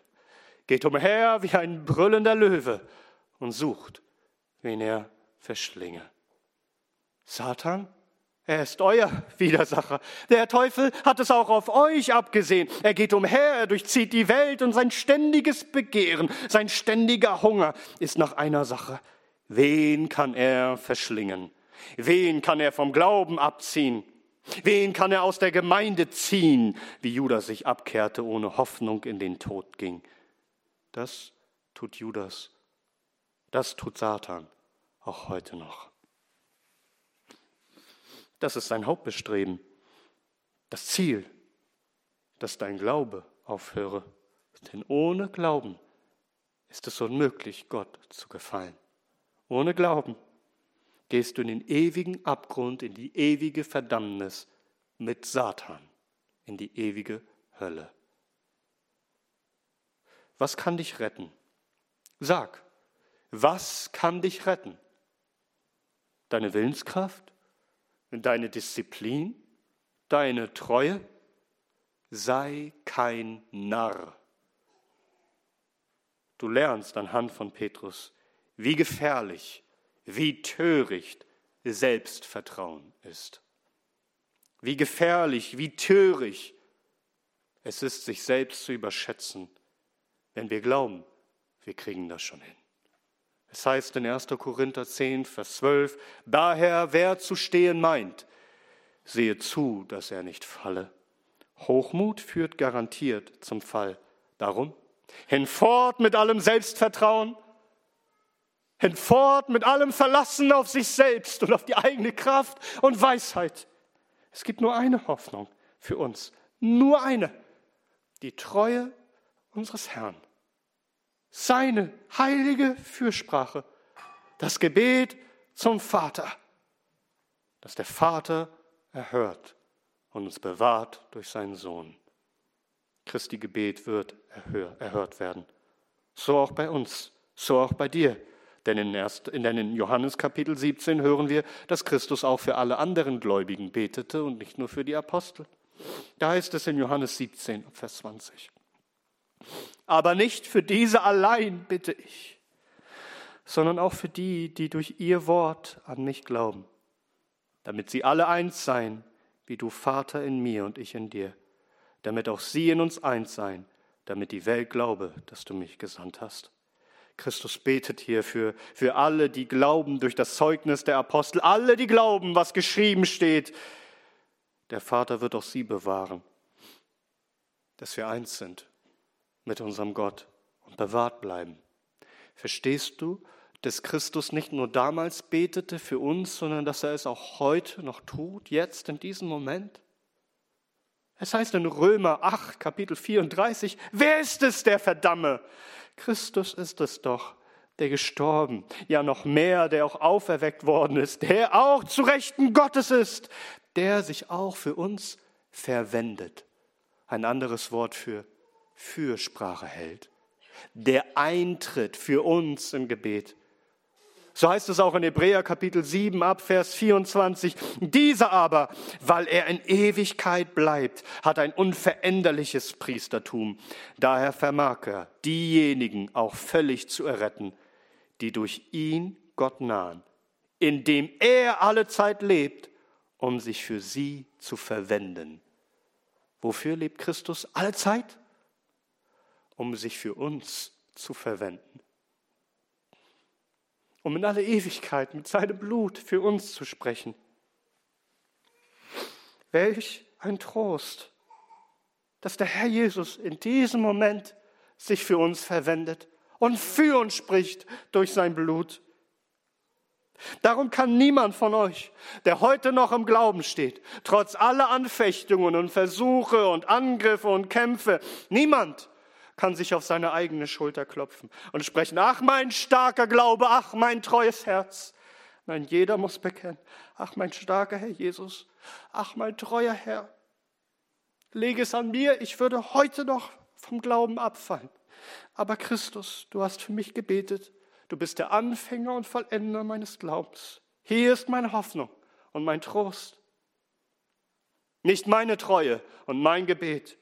geht umher wie ein brüllender Löwe und sucht, wen er verschlinge. Satan er ist euer Widersacher. Der Teufel hat es auch auf euch abgesehen. Er geht umher, er durchzieht die Welt und sein ständiges Begehren, sein ständiger Hunger ist nach einer Sache. Wen kann er verschlingen? Wen kann er vom Glauben abziehen? Wen kann er aus der Gemeinde ziehen, wie Judas sich abkehrte, ohne Hoffnung in den Tod ging? Das tut Judas, das tut Satan auch heute noch. Das ist sein Hauptbestreben. Das Ziel, dass dein Glaube aufhöre. Denn ohne Glauben ist es unmöglich, Gott zu gefallen. Ohne Glauben gehst du in den ewigen Abgrund, in die ewige Verdammnis mit Satan, in die ewige Hölle. Was kann dich retten? Sag, was kann dich retten? Deine Willenskraft? deine Disziplin, deine Treue. Sei kein Narr. Du lernst anhand von Petrus, wie gefährlich, wie töricht Selbstvertrauen ist. Wie gefährlich, wie töricht es ist, sich selbst zu überschätzen, wenn wir glauben, wir kriegen das schon hin. Es heißt in 1. Korinther 10, Vers 12, daher wer zu stehen meint, sehe zu, dass er nicht falle. Hochmut führt garantiert zum Fall. Darum, hinfort mit allem Selbstvertrauen, hinfort mit allem Verlassen auf sich selbst und auf die eigene Kraft und Weisheit. Es gibt nur eine Hoffnung für uns, nur eine. die Treue unseres Herrn, seine heilige Fürsprache, das Gebet zum Vater, das der Vater erhört und uns bewahrt durch seinen Sohn. Christi Gebet wird erhört werden. So auch bei uns, so auch bei dir. Denn in, erst, in Johannes Kapitel 17 hören wir, dass Christus auch für alle anderen Gläubigen betete und nicht nur für die Apostel. Da heißt es in Johannes 17, Vers 20. Aber nicht für diese allein bitte ich, sondern auch für die, die durch ihr Wort an mich glauben, damit sie alle eins seien, wie du Vater in mir und ich in dir, damit auch sie in uns eins seien, damit die Welt glaube, dass du mich gesandt hast. Christus betet hier für, für alle, die glauben durch das Zeugnis der Apostel, alle, die glauben, was geschrieben steht. Der Vater wird auch sie bewahren, dass wir eins sind mit unserem Gott und bewahrt bleiben. Verstehst du, dass Christus nicht nur damals betete für uns, sondern dass er es auch heute noch tut, jetzt in diesem Moment? Es heißt in Römer 8, Kapitel 34, wer ist es, der verdamme? Christus ist es doch, der gestorben, ja noch mehr, der auch auferweckt worden ist, der auch zu Rechten Gottes ist, der sich auch für uns verwendet. Ein anderes Wort für Fürsprache hält, der eintritt für uns im Gebet. So heißt es auch in Hebräer Kapitel 7 ab Vers 24. Dieser aber, weil er in Ewigkeit bleibt, hat ein unveränderliches Priestertum. Daher vermag er, diejenigen auch völlig zu erretten, die durch ihn Gott nahen, indem er alle Zeit lebt, um sich für sie zu verwenden. Wofür lebt Christus alle Zeit? Um sich für uns zu verwenden um in alle Ewigkeit mit seinem Blut für uns zu sprechen. Welch ein Trost, dass der Herr Jesus in diesem Moment sich für uns verwendet und für uns spricht durch sein Blut. Darum kann niemand von euch, der heute noch im Glauben steht, trotz aller Anfechtungen und Versuche und Angriffe und Kämpfe, niemand kann sich auf seine eigene Schulter klopfen und sprechen, ach mein starker Glaube, ach mein treues Herz. Nein, jeder muss bekennen, ach mein starker Herr Jesus, ach mein treuer Herr, lege es an mir, ich würde heute noch vom Glauben abfallen. Aber Christus, du hast für mich gebetet, du bist der Anfänger und Vollender meines Glaubens. Hier ist meine Hoffnung und mein Trost. Nicht meine Treue und mein Gebet,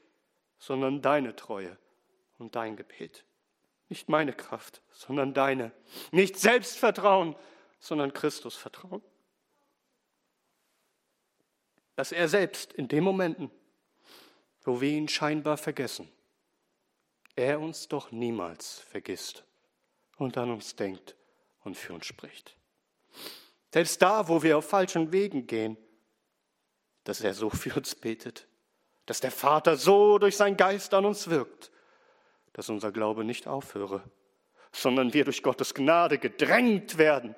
sondern deine Treue und dein Gebet. Nicht meine Kraft, sondern deine. Nicht Selbstvertrauen, sondern Christus Vertrauen. Dass er selbst in den Momenten, wo wir ihn scheinbar vergessen, er uns doch niemals vergisst und an uns denkt und für uns spricht. Selbst da, wo wir auf falschen Wegen gehen, dass er so für uns betet, dass der Vater so durch seinen Geist an uns wirkt dass unser Glaube nicht aufhöre, sondern wir durch Gottes Gnade gedrängt werden,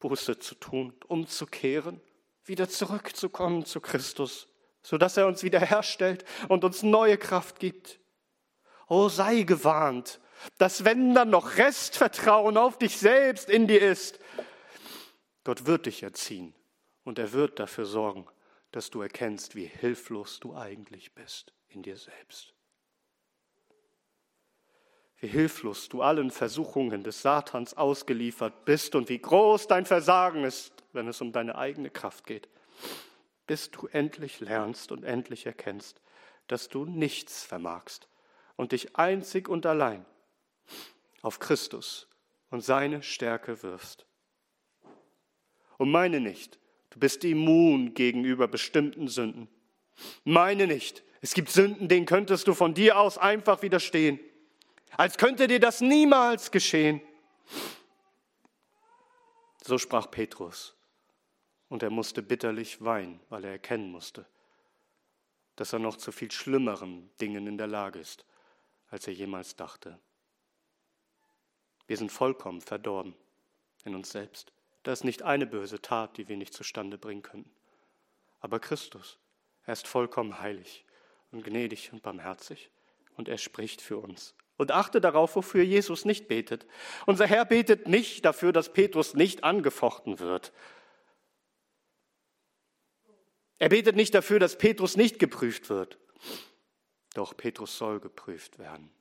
Buße zu tun, umzukehren, wieder zurückzukommen zu Christus, sodass er uns wiederherstellt und uns neue Kraft gibt. Oh, sei gewarnt, dass wenn dann noch Restvertrauen auf dich selbst in dir ist, Gott wird dich erziehen und er wird dafür sorgen, dass du erkennst, wie hilflos du eigentlich bist in dir selbst wie hilflos du allen Versuchungen des Satans ausgeliefert bist und wie groß dein Versagen ist, wenn es um deine eigene Kraft geht, bis du endlich lernst und endlich erkennst, dass du nichts vermagst und dich einzig und allein auf Christus und seine Stärke wirfst. Und meine nicht, du bist immun gegenüber bestimmten Sünden. Meine nicht, es gibt Sünden, denen könntest du von dir aus einfach widerstehen als könnte dir das niemals geschehen. So sprach Petrus. Und er musste bitterlich weinen, weil er erkennen musste, dass er noch zu viel schlimmeren Dingen in der Lage ist, als er jemals dachte. Wir sind vollkommen verdorben in uns selbst. Da ist nicht eine böse Tat, die wir nicht zustande bringen könnten. Aber Christus, er ist vollkommen heilig und gnädig und barmherzig und er spricht für uns. Und achte darauf, wofür Jesus nicht betet. Unser Herr betet nicht dafür, dass Petrus nicht angefochten wird. Er betet nicht dafür, dass Petrus nicht geprüft wird. Doch Petrus soll geprüft werden.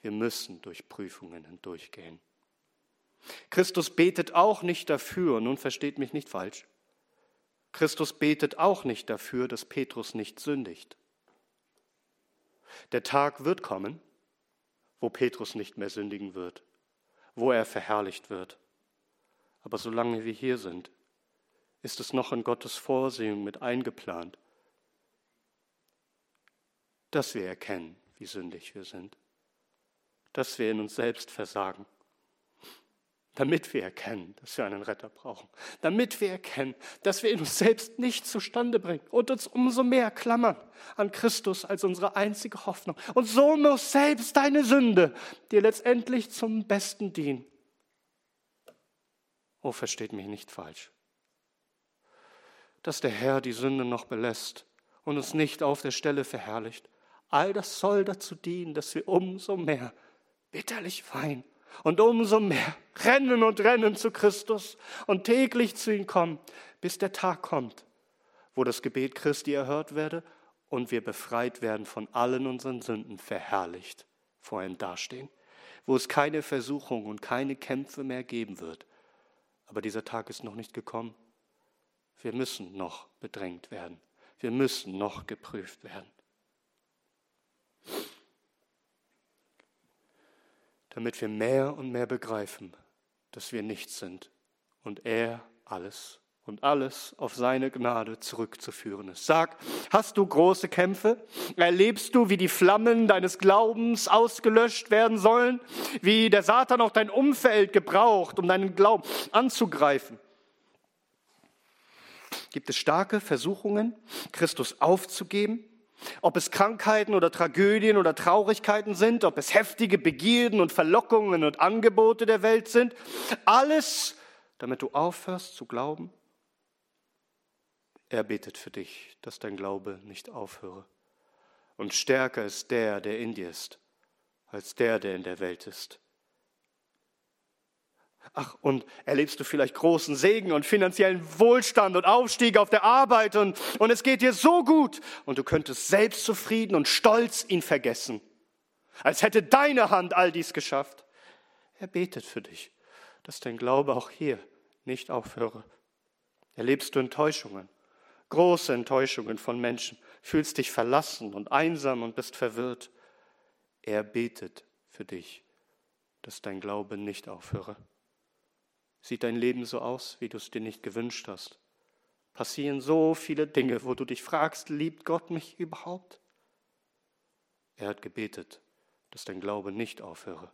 Wir müssen durch Prüfungen hindurchgehen. Christus betet auch nicht dafür, nun versteht mich nicht falsch, Christus betet auch nicht dafür, dass Petrus nicht sündigt. Der Tag wird kommen, wo Petrus nicht mehr sündigen wird, wo er verherrlicht wird. Aber solange wir hier sind, ist es noch in Gottes Vorsehung mit eingeplant, dass wir erkennen, wie sündig wir sind, dass wir in uns selbst versagen damit wir erkennen, dass wir einen Retter brauchen, damit wir erkennen, dass wir in uns selbst nicht zustande bringen und uns umso mehr klammern an Christus als unsere einzige Hoffnung. Und so muss selbst deine Sünde dir letztendlich zum Besten dienen. Oh, versteht mich nicht falsch. Dass der Herr die Sünde noch belässt und uns nicht auf der Stelle verherrlicht, all das soll dazu dienen, dass wir umso mehr bitterlich weinen und umso mehr rennen und rennen zu Christus und täglich zu ihm kommen, bis der Tag kommt, wo das Gebet Christi erhört werde und wir befreit werden von allen unseren Sünden, verherrlicht vor ihm dastehen, wo es keine Versuchung und keine Kämpfe mehr geben wird. Aber dieser Tag ist noch nicht gekommen. Wir müssen noch bedrängt werden. Wir müssen noch geprüft werden. Damit wir mehr und mehr begreifen, dass wir nichts sind und er alles und alles auf seine Gnade zurückzuführen ist. Sag, hast du große Kämpfe? Erlebst du, wie die Flammen deines Glaubens ausgelöscht werden sollen? Wie der Satan auch dein Umfeld gebraucht, um deinen Glauben anzugreifen? Gibt es starke Versuchungen, Christus aufzugeben? Ob es Krankheiten oder Tragödien oder Traurigkeiten sind, ob es heftige Begierden und Verlockungen und Angebote der Welt sind, alles, damit du aufhörst zu glauben. Er betet für dich, dass dein Glaube nicht aufhöre. Und stärker ist der, der in dir ist, als der, der in der Welt ist. Ach, und erlebst du vielleicht großen Segen und finanziellen Wohlstand und Aufstieg auf der Arbeit und, und es geht dir so gut und du könntest selbstzufrieden und stolz ihn vergessen, als hätte deine Hand all dies geschafft. Er betet für dich, dass dein Glaube auch hier nicht aufhöre. Erlebst du Enttäuschungen, große Enttäuschungen von Menschen, fühlst dich verlassen und einsam und bist verwirrt. Er betet für dich, dass dein Glaube nicht aufhöre. Sieht dein Leben so aus, wie du es dir nicht gewünscht hast? Passieren so viele Dinge, wo du dich fragst, liebt Gott mich überhaupt? Er hat gebetet, dass dein Glaube nicht aufhöre,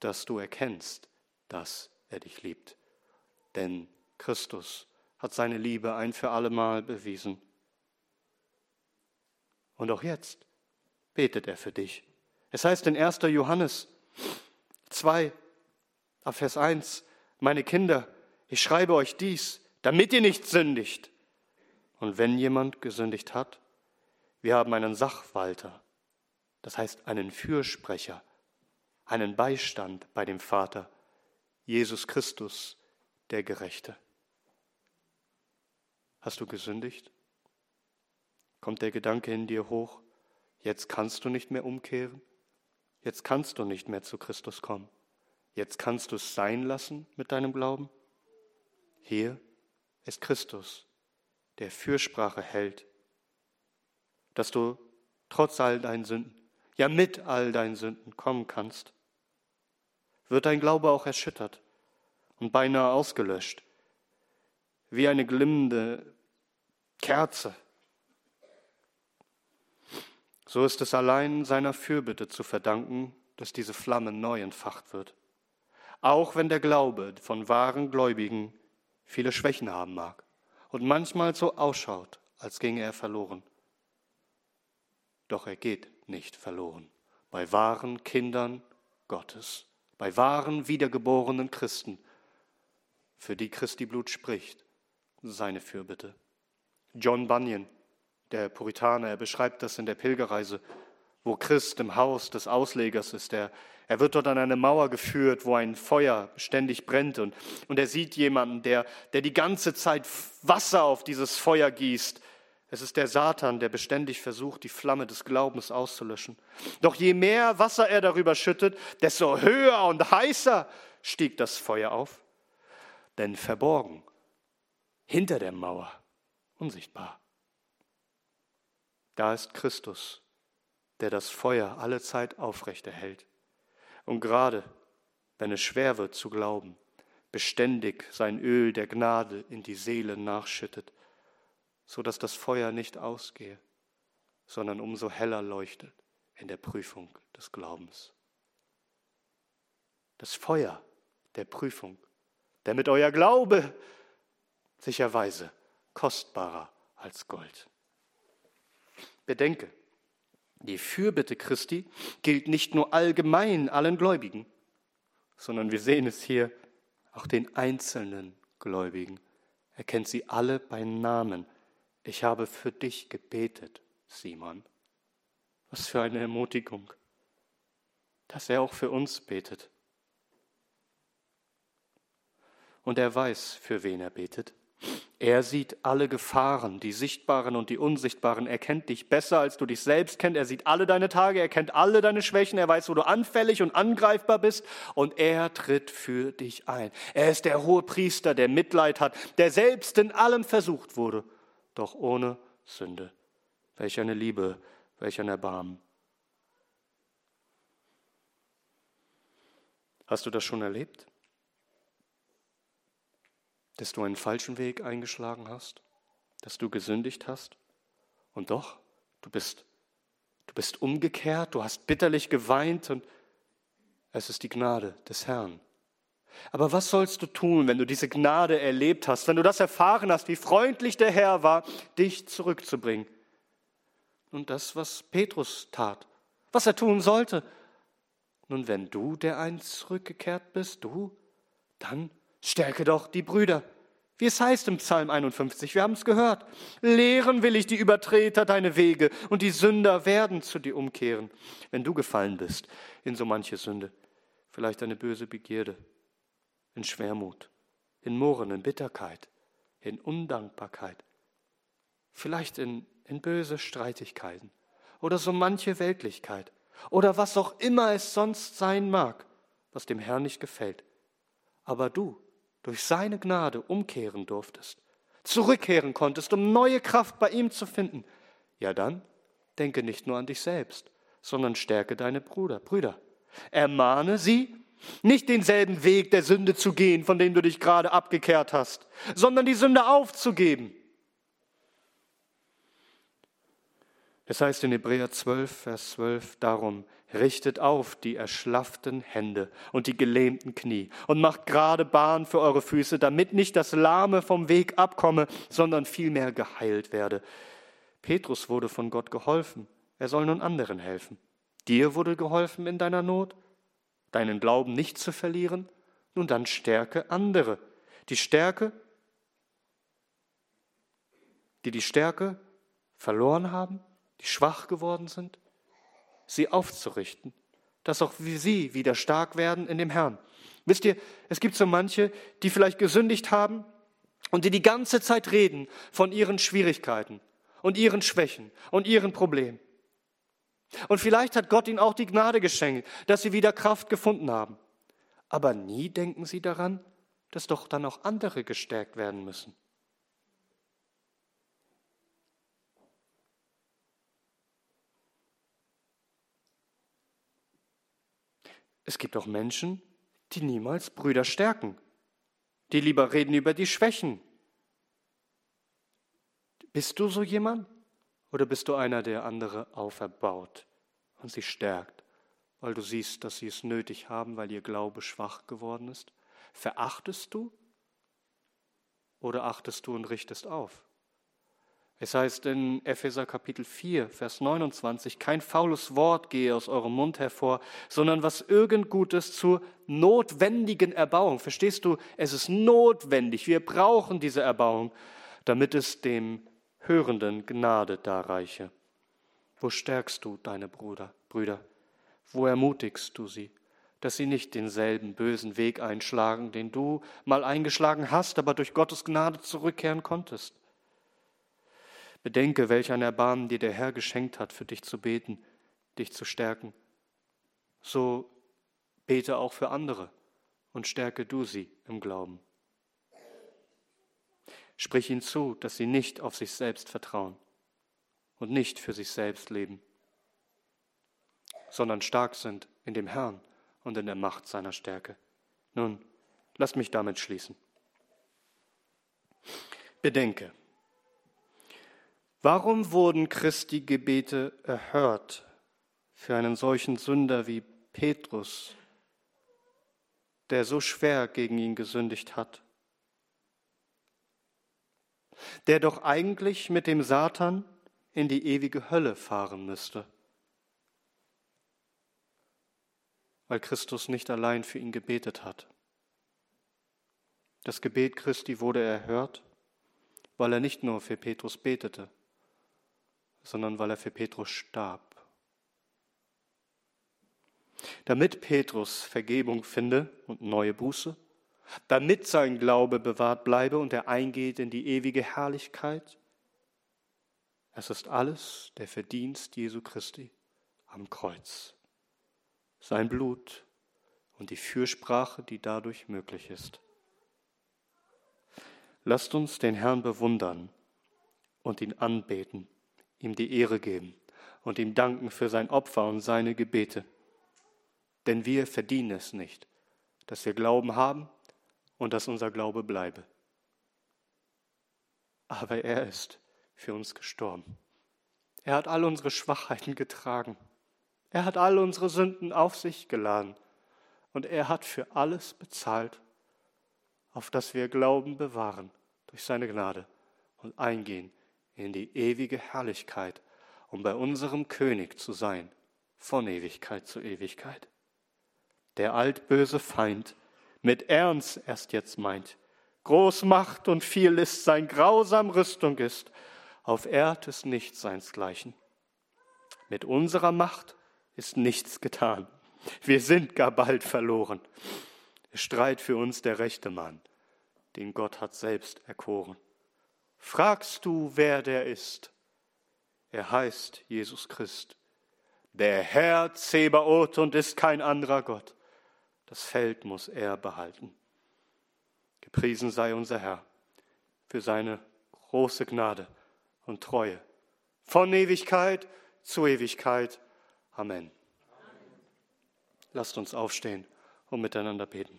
dass du erkennst, dass er dich liebt. Denn Christus hat seine Liebe ein für allemal bewiesen. Und auch jetzt betet er für dich. Es heißt in 1. Johannes 2, Vers 1, meine Kinder, ich schreibe euch dies, damit ihr nicht sündigt. Und wenn jemand gesündigt hat, wir haben einen Sachwalter, das heißt einen Fürsprecher, einen Beistand bei dem Vater, Jesus Christus, der Gerechte. Hast du gesündigt? Kommt der Gedanke in dir hoch, jetzt kannst du nicht mehr umkehren, jetzt kannst du nicht mehr zu Christus kommen. Jetzt kannst du es sein lassen mit deinem Glauben. Hier ist Christus, der Fürsprache hält, dass du trotz all deinen Sünden, ja mit all deinen Sünden kommen kannst. Wird dein Glaube auch erschüttert und beinahe ausgelöscht, wie eine glimmende Kerze. So ist es allein seiner Fürbitte zu verdanken, dass diese Flamme neu entfacht wird auch wenn der Glaube von wahren Gläubigen viele Schwächen haben mag und manchmal so ausschaut, als ginge er verloren. Doch er geht nicht verloren bei wahren Kindern Gottes, bei wahren wiedergeborenen Christen, für die Christi Blut spricht, seine Fürbitte. John Bunyan, der Puritaner. Er beschreibt das in der Pilgerreise, wo Christ im Haus des Auslegers ist. Er, er wird dort an eine Mauer geführt, wo ein Feuer ständig brennt. Und, und er sieht jemanden, der, der die ganze Zeit Wasser auf dieses Feuer gießt. Es ist der Satan, der beständig versucht, die Flamme des Glaubens auszulöschen. Doch je mehr Wasser er darüber schüttet, desto höher und heißer stieg das Feuer auf. Denn verborgen, hinter der Mauer, unsichtbar, da ist Christus, der das Feuer alle Zeit aufrechterhält. Und gerade wenn es schwer wird zu glauben, beständig sein Öl der Gnade in die Seele nachschüttet, so dass das Feuer nicht ausgehe, sondern umso heller leuchtet in der Prüfung des Glaubens. Das Feuer der Prüfung, damit euer Glaube sicherweise kostbarer als Gold. Bedenke, die Fürbitte Christi gilt nicht nur allgemein allen Gläubigen, sondern wir sehen es hier auch den einzelnen Gläubigen. Er kennt sie alle bei Namen. Ich habe für dich gebetet, Simon. Was für eine Ermutigung, dass er auch für uns betet. Und er weiß, für wen er betet. Er sieht alle Gefahren, die sichtbaren und die unsichtbaren. Er kennt dich besser, als du dich selbst kennst. Er sieht alle deine Tage, er kennt alle deine Schwächen, er weiß, wo du anfällig und angreifbar bist und er tritt für dich ein. Er ist der hohe Priester, der Mitleid hat, der selbst in allem versucht wurde, doch ohne Sünde. Welch eine Liebe, welch ein Erbarmen. Hast du das schon erlebt? Dass du einen falschen Weg eingeschlagen hast, dass du gesündigt hast. Und doch, du bist, du bist umgekehrt, du hast bitterlich geweint und es ist die Gnade des Herrn. Aber was sollst du tun, wenn du diese Gnade erlebt hast, wenn du das erfahren hast, wie freundlich der Herr war, dich zurückzubringen? Und das, was Petrus tat, was er tun sollte. Nun, wenn du der einst zurückgekehrt bist, du, dann Stärke doch die Brüder. Wie es heißt im Psalm 51, wir haben es gehört. Lehren will ich die Übertreter deine Wege und die Sünder werden zu dir umkehren. Wenn du gefallen bist in so manche Sünde, vielleicht eine böse Begierde, in Schwermut, in Murren, in Bitterkeit, in Undankbarkeit, vielleicht in, in böse Streitigkeiten oder so manche Weltlichkeit oder was auch immer es sonst sein mag, was dem Herrn nicht gefällt. Aber du, durch seine Gnade umkehren durftest, zurückkehren konntest, um neue Kraft bei ihm zu finden, ja dann denke nicht nur an dich selbst, sondern stärke deine Brüder, Brüder. Ermahne sie, nicht denselben Weg der Sünde zu gehen, von dem du dich gerade abgekehrt hast, sondern die Sünde aufzugeben. Es heißt in Hebräer 12, Vers 12 darum, richtet auf die erschlafften Hände und die gelähmten Knie und macht gerade Bahn für eure Füße, damit nicht das Lahme vom Weg abkomme, sondern vielmehr geheilt werde. Petrus wurde von Gott geholfen, er soll nun anderen helfen. Dir wurde geholfen in deiner Not, deinen Glauben nicht zu verlieren, nun dann stärke andere. Die Stärke, die die Stärke verloren haben, die schwach geworden sind, sie aufzurichten, dass auch sie wieder stark werden in dem Herrn. Wisst ihr, es gibt so manche, die vielleicht gesündigt haben und die die ganze Zeit reden von ihren Schwierigkeiten und ihren Schwächen und ihren Problemen. Und vielleicht hat Gott ihnen auch die Gnade geschenkt, dass sie wieder Kraft gefunden haben. Aber nie denken sie daran, dass doch dann auch andere gestärkt werden müssen. Es gibt auch Menschen, die niemals Brüder stärken, die lieber reden über die Schwächen. Bist du so jemand? Oder bist du einer, der andere auferbaut und sie stärkt, weil du siehst, dass sie es nötig haben, weil ihr Glaube schwach geworden ist? Verachtest du oder achtest du und richtest auf? Es heißt in Epheser Kapitel 4, Vers 29, kein faules Wort gehe aus eurem Mund hervor, sondern was irgend Gutes zur notwendigen Erbauung. Verstehst du? Es ist notwendig. Wir brauchen diese Erbauung, damit es dem Hörenden Gnade darreiche. Wo stärkst du deine Bruder, Brüder? Wo ermutigst du sie, dass sie nicht denselben bösen Weg einschlagen, den du mal eingeschlagen hast, aber durch Gottes Gnade zurückkehren konntest? Bedenke, welch ein Erbarmen dir der Herr geschenkt hat, für dich zu beten, dich zu stärken. So bete auch für andere und stärke du sie im Glauben. Sprich ihnen zu, dass sie nicht auf sich selbst vertrauen und nicht für sich selbst leben, sondern stark sind in dem Herrn und in der Macht seiner Stärke. Nun, lass mich damit schließen. Bedenke, warum wurden Christi Gebete erhört für einen solchen Sünder wie Petrus, der so schwer gegen ihn gesündigt hat? Der doch eigentlich mit dem Satan in die ewige Hölle fahren müsste, weil Christus nicht allein für ihn gebetet hat. Das Gebet Christi wurde erhört, weil er nicht nur für Petrus betete, sondern weil er für Petrus starb. Damit Petrus Vergebung finde und neue Buße, damit sein Glaube bewahrt bleibe und er eingeht in die ewige Herrlichkeit, es ist alles der Verdienst Jesu Christi am Kreuz. Sein Blut und die Fürsprache, die dadurch möglich ist. Lasst uns den Herrn bewundern und ihn anbeten, ihm die Ehre geben und ihm danken für sein Opfer und seine Gebete. Denn wir verdienen es nicht, dass wir Glauben haben und dass unser Glaube bleibe. Aber er ist für uns gestorben. Er hat all unsere Schwachheiten getragen. Er hat all unsere Sünden auf sich geladen. Und er hat für alles bezahlt, auf das wir Glauben bewahren durch seine Gnade und eingehen in die ewige Herrlichkeit, um bei unserem König zu sein, von Ewigkeit zu Ewigkeit. Der altböse Feind mit Ernst erst jetzt meint, Großmacht und viel List sein grausam Rüstung ist, auf Erd ist nichts seinsgleichen. Mit unserer Macht ist nichts getan. Wir sind gar bald verloren. Es streit für uns der rechte Mann, den Gott hat selbst erkoren. Fragst du, wer der ist? Er heißt Jesus Christ, der Herr Zebaoth und ist kein anderer Gott. Das Feld muss er behalten. Gepriesen sei unser Herr für seine große Gnade und Treue. Von Ewigkeit zu Ewigkeit. Amen. Lasst uns aufstehen und miteinander beten.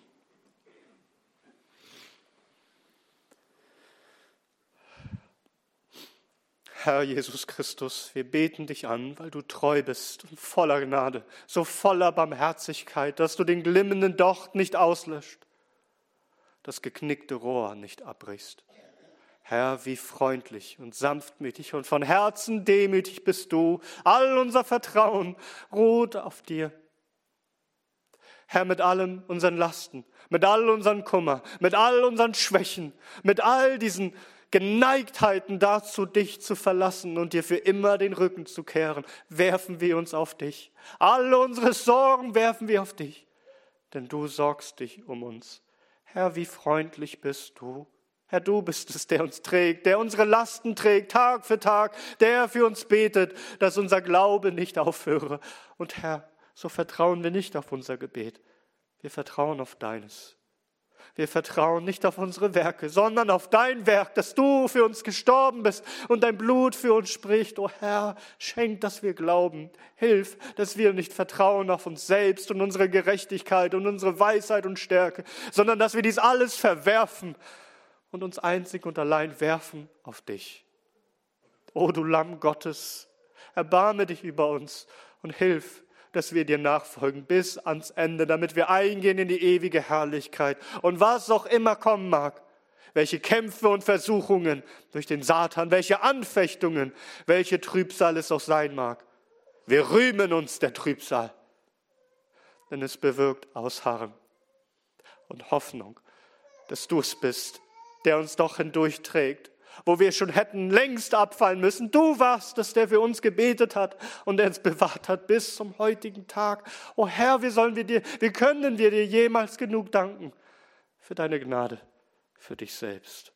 Herr Jesus Christus, wir beten dich an, weil du treu bist und voller Gnade, so voller Barmherzigkeit, dass du den glimmenden Docht nicht auslöscht, das geknickte Rohr nicht abbrichst. Herr, wie freundlich und sanftmütig und von Herzen demütig bist du. All unser Vertrauen ruht auf dir. Herr, mit allen unseren Lasten, mit all unseren Kummer, mit all unseren Schwächen, mit all diesen Geneigtheiten dazu, dich zu verlassen und dir für immer den Rücken zu kehren, werfen wir uns auf dich. Alle unsere Sorgen werfen wir auf dich, denn du sorgst dich um uns. Herr, wie freundlich bist du. Herr, du bist es, der uns trägt, der unsere Lasten trägt, Tag für Tag, der für uns betet, dass unser Glaube nicht aufhöre. Und Herr, so vertrauen wir nicht auf unser Gebet, wir vertrauen auf deines. Wir vertrauen nicht auf unsere Werke, sondern auf dein Werk, dass du für uns gestorben bist und dein Blut für uns spricht. O Herr, schenk, dass wir glauben. Hilf, dass wir nicht vertrauen auf uns selbst und unsere Gerechtigkeit und unsere Weisheit und Stärke, sondern dass wir dies alles verwerfen und uns einzig und allein werfen auf dich. O du Lamm Gottes, erbarme dich über uns und hilf, dass wir dir nachfolgen bis ans Ende, damit wir eingehen in die ewige Herrlichkeit. Und was auch immer kommen mag, welche Kämpfe und Versuchungen durch den Satan, welche Anfechtungen, welche Trübsal es auch sein mag. Wir rühmen uns der Trübsal, denn es bewirkt Ausharren und Hoffnung, dass du es bist, der uns doch hindurchträgt. Wo wir schon hätten längst abfallen müssen. Du warst es, der für uns gebetet hat und der uns bewahrt hat bis zum heutigen Tag. O Herr, wie sollen wir dir, wie können wir dir jemals genug danken für deine Gnade, für dich selbst?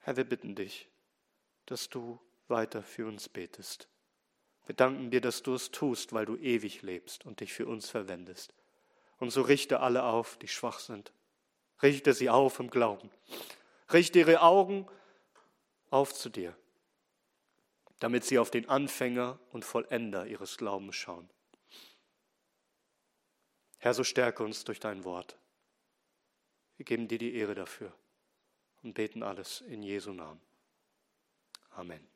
Herr, wir bitten dich, dass du weiter für uns betest. Wir danken dir, dass du es tust, weil du ewig lebst und dich für uns verwendest. Und so richte alle auf, die schwach sind. Richte sie auf im Glauben. Richte ihre Augen auf zu dir, damit sie auf den Anfänger und Vollender ihres Glaubens schauen. Herr, so stärke uns durch dein Wort. Wir geben dir die Ehre dafür und beten alles in Jesu Namen. Amen.